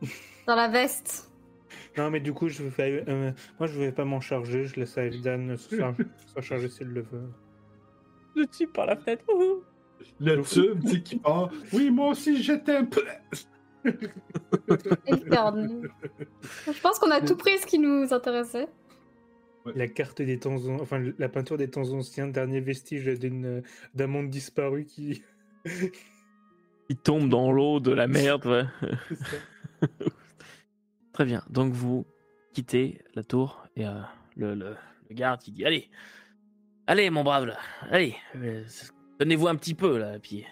dans la veste. Non, mais du coup, je vais, euh, moi, je vais pas m'en charger. Je laisse à Eldan s'en charger s'il le veut. Je tue par la fenêtre. Le tube, qui part. Oui, moi aussi, je t'aime. Eltern. je pense qu'on a tout pris ce qui nous intéressait. La carte des temps, enfin la peinture des temps anciens, dernier vestige d'une d'un monde disparu qui. Il tombe dans l'eau de la merde. ouais. Très bien. Donc vous quittez la tour et euh, le, le- le garde qui dit allez, allez mon brave là, allez, euh, donnez-vous un petit peu là, et puis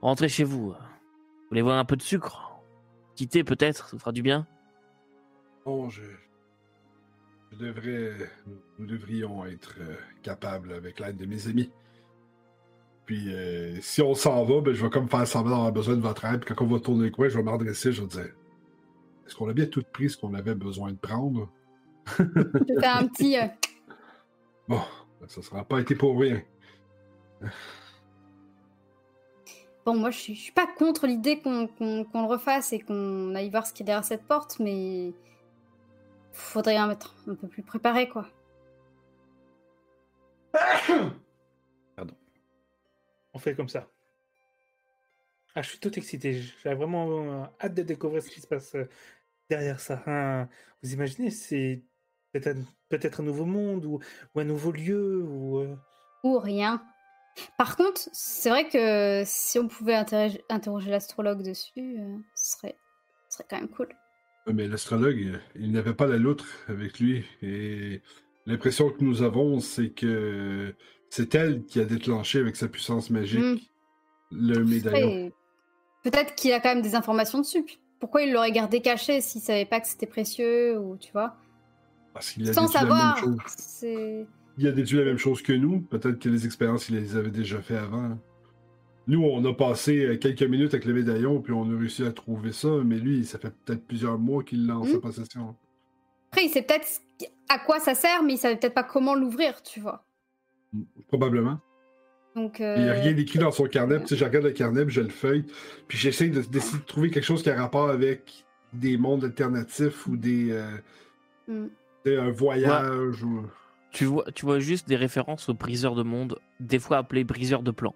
rentrez chez vous. Vous voulez voir un peu de sucre? Quittez peut-être, ça vous fera du bien. Bon, je. Je devrais. nous- devrions être euh, capables avec l'aide de mes amis. Puis, euh, si on s'en va, ben, je vais comme faire semblant d'avoir besoin de votre aide. Puis quand on va tourner le coin, je vais m'adresser, je vais dire Est-ce qu'on a bien tout pris ce qu'on avait besoin de prendre? Je vais faire un petit. euh, Bon, ben, ça sera pas été pour rien. Bon, moi, je suis, je suis pas contre l'idée qu'on le refasse et qu'on aille voir ce qu'il y a derrière cette porte, mais. faudrait en être un peu plus préparé, quoi. On fait comme ça. Ah, je suis tout excité. J'ai vraiment euh, hâte de découvrir ce qui se passe euh, derrière ça. Hein. Vous imaginez, c'est peut-être un, nouveau monde ou, ou un nouveau lieu ou. euh, Ou rien. Par contre, c'est vrai que si on pouvait interroger, interroger l'astrologue dessus, euh, ce serait, ce serait quand même cool. Mais l'astrologue, euh, il n'avait pas la loutre avec lui. Et l'impression que nous avons, c'est que c'est elle qui a déclenché avec sa puissance magique Mm. le médaillon. Peut-être qu'il a quand même des informations dessus. Pourquoi il l'aurait gardé caché s'il savait pas que c'était précieux ou tu vois? Parce qu'il a Sans savoir. C'est. Il a déduit la même chose que nous. Peut-être que les expériences, il les avait déjà fait avant. Nous, on a passé euh, quelques minutes avec le médaillon, puis on a réussi à trouver ça. Mais lui, ça fait peut-être plusieurs mois qu'il l'a en Mm. sa possession. Après, il sait peut-être à quoi ça sert, mais il savait peut-être pas comment l'ouvrir, tu vois. Mm. Probablement. Donc. Il n'y a euh, rien d'écrit dans son carnet. Puis, je regarde le carnet, puis je le feuille. Puis j'essaie de- d'essayer de trouver quelque chose qui a rapport avec des mondes alternatifs ou des. euh, Mm. sais, un voyage ou. Tu vois, tu vois juste des références aux briseurs de monde, des fois appelés briseurs de plans.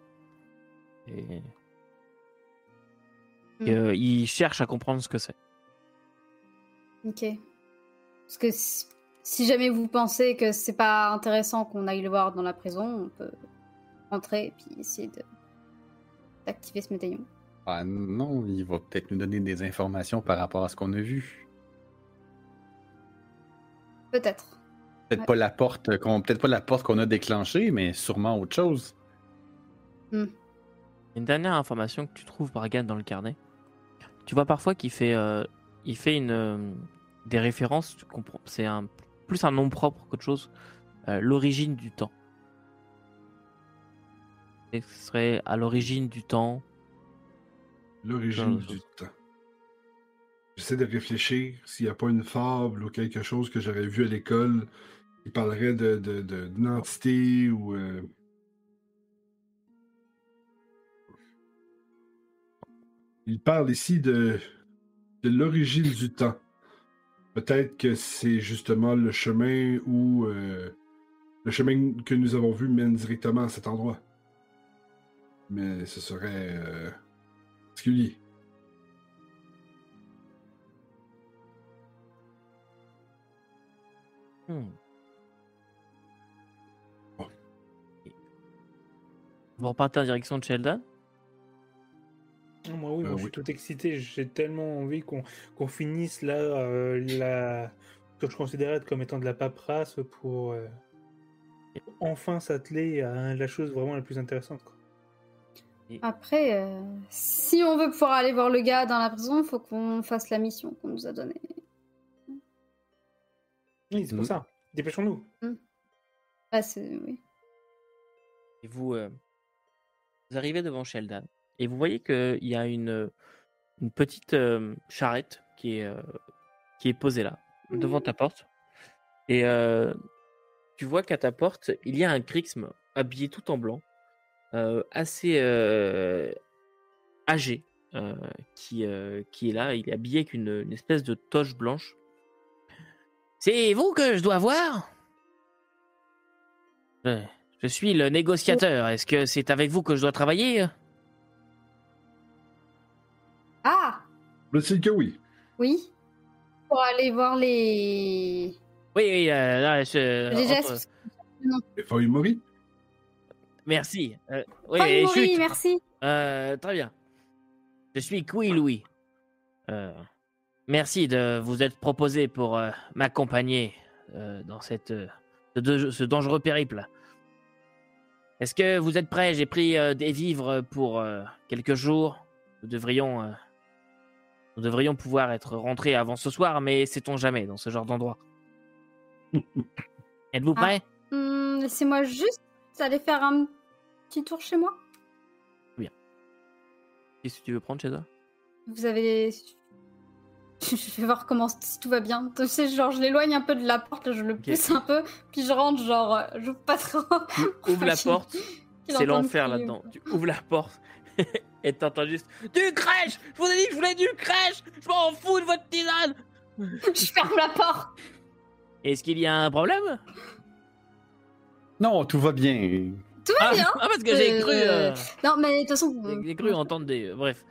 Et, et, euh, il cherche à comprendre ce que c'est. Ok. Parce que si, si jamais vous pensez que c'est pas intéressant qu'on aille le voir dans la prison, on peut rentrer et puis essayer de d'activer ce médaillon. Ah non, il va peut-être nous donner des informations par rapport à ce qu'on a vu. Peut-être. Peut-être Ouais. pas la porte qu'on peut-être pas la porte qu'on a déclenchée, mais sûrement autre chose. Une dernière information que tu trouves, Bargan, dans le carnet. Tu vois parfois qu'il fait, euh, il fait une, euh, des références, c'est un, plus un nom propre qu'autre chose, euh, l'origine du temps. Et ce serait à l'origine du temps. L'origine du temps. J'essaie de réfléchir s'il n'y a pas une fable ou quelque chose que j'aurais vu à l'école qui parlerait de, d'une entité ou. euh, Il parle ici de, de l'origine du temps. Peut-être que c'est justement le chemin où. euh, le chemin que nous avons vu mène directement à cet endroit. Mais ce serait. euh, particulier. Hmm. Vous repartez en direction de Sheldon Ah, Moi, oui, Euh, moi, je suis tout excité. J'ai tellement envie qu'on qu'on finisse là euh, la... ce que je considérais comme étant de la paperasse pour euh, enfin s'atteler à la chose vraiment la plus intéressante. quoi. Après, euh, si on veut pouvoir aller voir le gars dans la prison, il faut qu'on fasse la mission qu'on nous a donnée. Oui, c'est pour Mhm. ça. Dépêchons-nous. Ah, c'est oui. Et vous, euh, vous arrivez devant Sheldon et vous voyez qu'il y a une, une petite euh, charrette qui est, euh, qui est posée là, devant ta porte. Et euh, tu vois qu'à ta porte, il y a un Krixm habillé tout en blanc, euh, assez euh, âgé, euh, qui, euh, qui est là. Il est habillé avec une, une espèce de toche blanche. C'est vous que je dois voir? Je, je suis le négociateur. Est-ce que c'est avec vous que je dois travailler? Ah, Le c'est que oui. oui. Pour aller voir les. Oui, oui, euh, là, je- les entre- Mori. Merci. Euh, oui, et Mori, chut. merci. Euh, très bien. Je suis Kui Louis. Euh, merci de vous être proposé pour euh, m'accompagner euh, dans cette, euh, ce dangereux périple. Est-ce que vous êtes prêts? J'ai pris euh, des vivres pour euh, quelques jours. Nous devrions, euh, nous devrions pouvoir être rentrés avant ce soir, mais sait-on jamais dans ce genre d'endroit? Êtes-vous Ah. prêts? Hum, Laissez-moi juste aller faire un petit tour chez moi. Qu'est-ce que tu veux prendre chez toi? Vous avez. Je vais voir comment si tout va bien. Tu sais, genre, je l'éloigne un peu de la porte, je le pousse un peu, puis je rentre, genre, euh, j'ouvre pas trop. Tu ouvres la porte, c'est l'enfer là-dedans. Tu ouvres la porte et t'entends juste Du crèche Je vous ai dit que je voulais du crèche Je m'en fous de votre tisane Je ferme la porte. Est-ce qu'il y a un problème? Non, tout va bien. Tout va ah, bien. ah, parce que j'ai Euh, cru. euh, Non, mais de toute façon. j'ai- j'ai cru entendre des. Bref.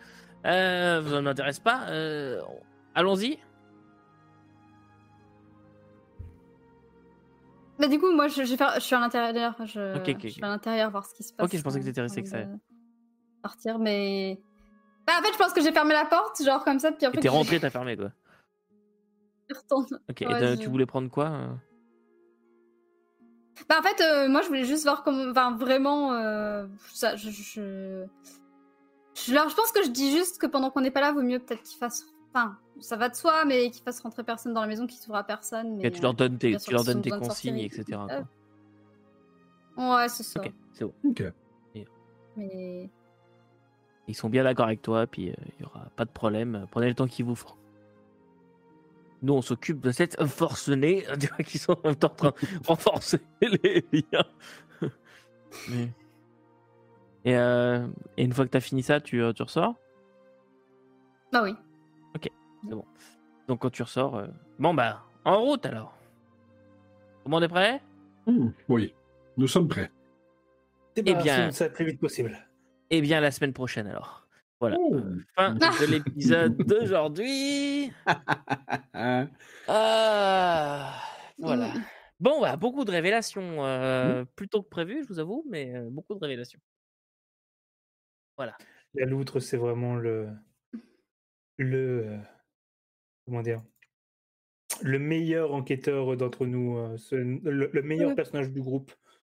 Euh, ça ne m'intéresse pas. euh, Allons-y. Bah, du coup, moi, je, je, vais faire- je suis à l'intérieur. Je, Ok, ok, je vais à l'intérieur voir ce qui se passe. Ok, je pensais que t'étais resté avec ça. Partir, mais. Bah, en fait, je pense que j'ai fermé la porte, genre comme ça, puis après. t'es que rentré, t'as fermé quoi. Je retourne. Ok. et Ouais, t'as- je- tu voulais prendre quoi euh Bah, en fait, euh, moi, je voulais juste voir comment. Enfin, vraiment. euh, Ça, je. je... je- Alors, je pense que je dis juste que pendant qu'on n'est pas là, vaut mieux peut-être qu'il fasse. Enfin, ça va de soi, mais qu'il fasse rentrer personne dans la maison, qu'il s'ouvre à personne. Mais, Tu leur donnes tes, bien tu leur donnes tes consignes, etc. quoi. peuvent. Ouais, c'est ça. Ok, c'est bon. Ok. Mais. Ils sont bien d'accord avec toi, puis euh, il y aura pas de problème. Prenez le temps qu'il vous faut. Nous, on s'occupe de cette forcenée tu vois, qui sont en même temps en train de renforcer les liens. Mais- Et, euh, et une fois que tu as fini ça, tu, euh, tu ressors? Bah oui. Donc quand tu ressors, euh, bon bah, en route alors. Tout le monde est prêt? Hmm, oui, nous sommes prêts. Débarrassons bien- de ça le plus vite possible. Eh bien, la semaine prochaine alors. Voilà. Oh. Fin de l'épisode d'aujourd'hui. Ah, voilà. Mm. Bon, bah, beaucoup de révélations. euh, Plus tôt que prévu, je vous avoue, mais euh, beaucoup de révélations. La loutre, c'est vraiment le. Le. Comment dire Le meilleur enquêteur d'entre nous. euh, ce- le, le meilleur Ouais. personnage du groupe.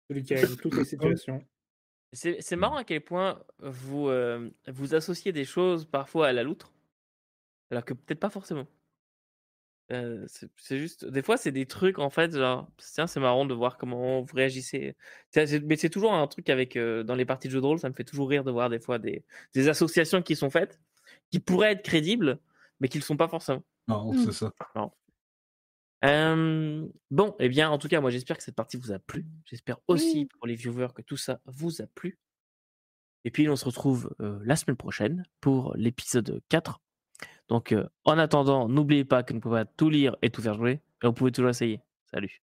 Celui qui a toutes les situations. C'est c'est marrant à quel point vous, euh, vous associez des choses parfois à la loutre, alors que peut-être pas forcément. Euh, c'est juste, des fois, c'est des trucs en fait, genre, tiens, c'est marrant de voir comment vous réagissez. Mais c'est toujours un truc avec, euh, dans les parties de jeux de rôle, ça me fait toujours rire de voir des fois des, des associations qui sont faites, qui pourraient être crédibles, mais qui ne le sont pas forcément. Non, c'est ça. Euh, bon, eh bien, en tout cas, moi, j'espère que cette partie vous a plu. J'espère aussi Oui. pour les viewers que tout ça vous a plu. Et puis, on se retrouve euh, la semaine prochaine pour l'épisode 4. Donc, euh, en attendant, n'oubliez pas que vous ne pouvez pas tout lire et tout faire jouer, mais vous pouvez toujours essayer. Salut.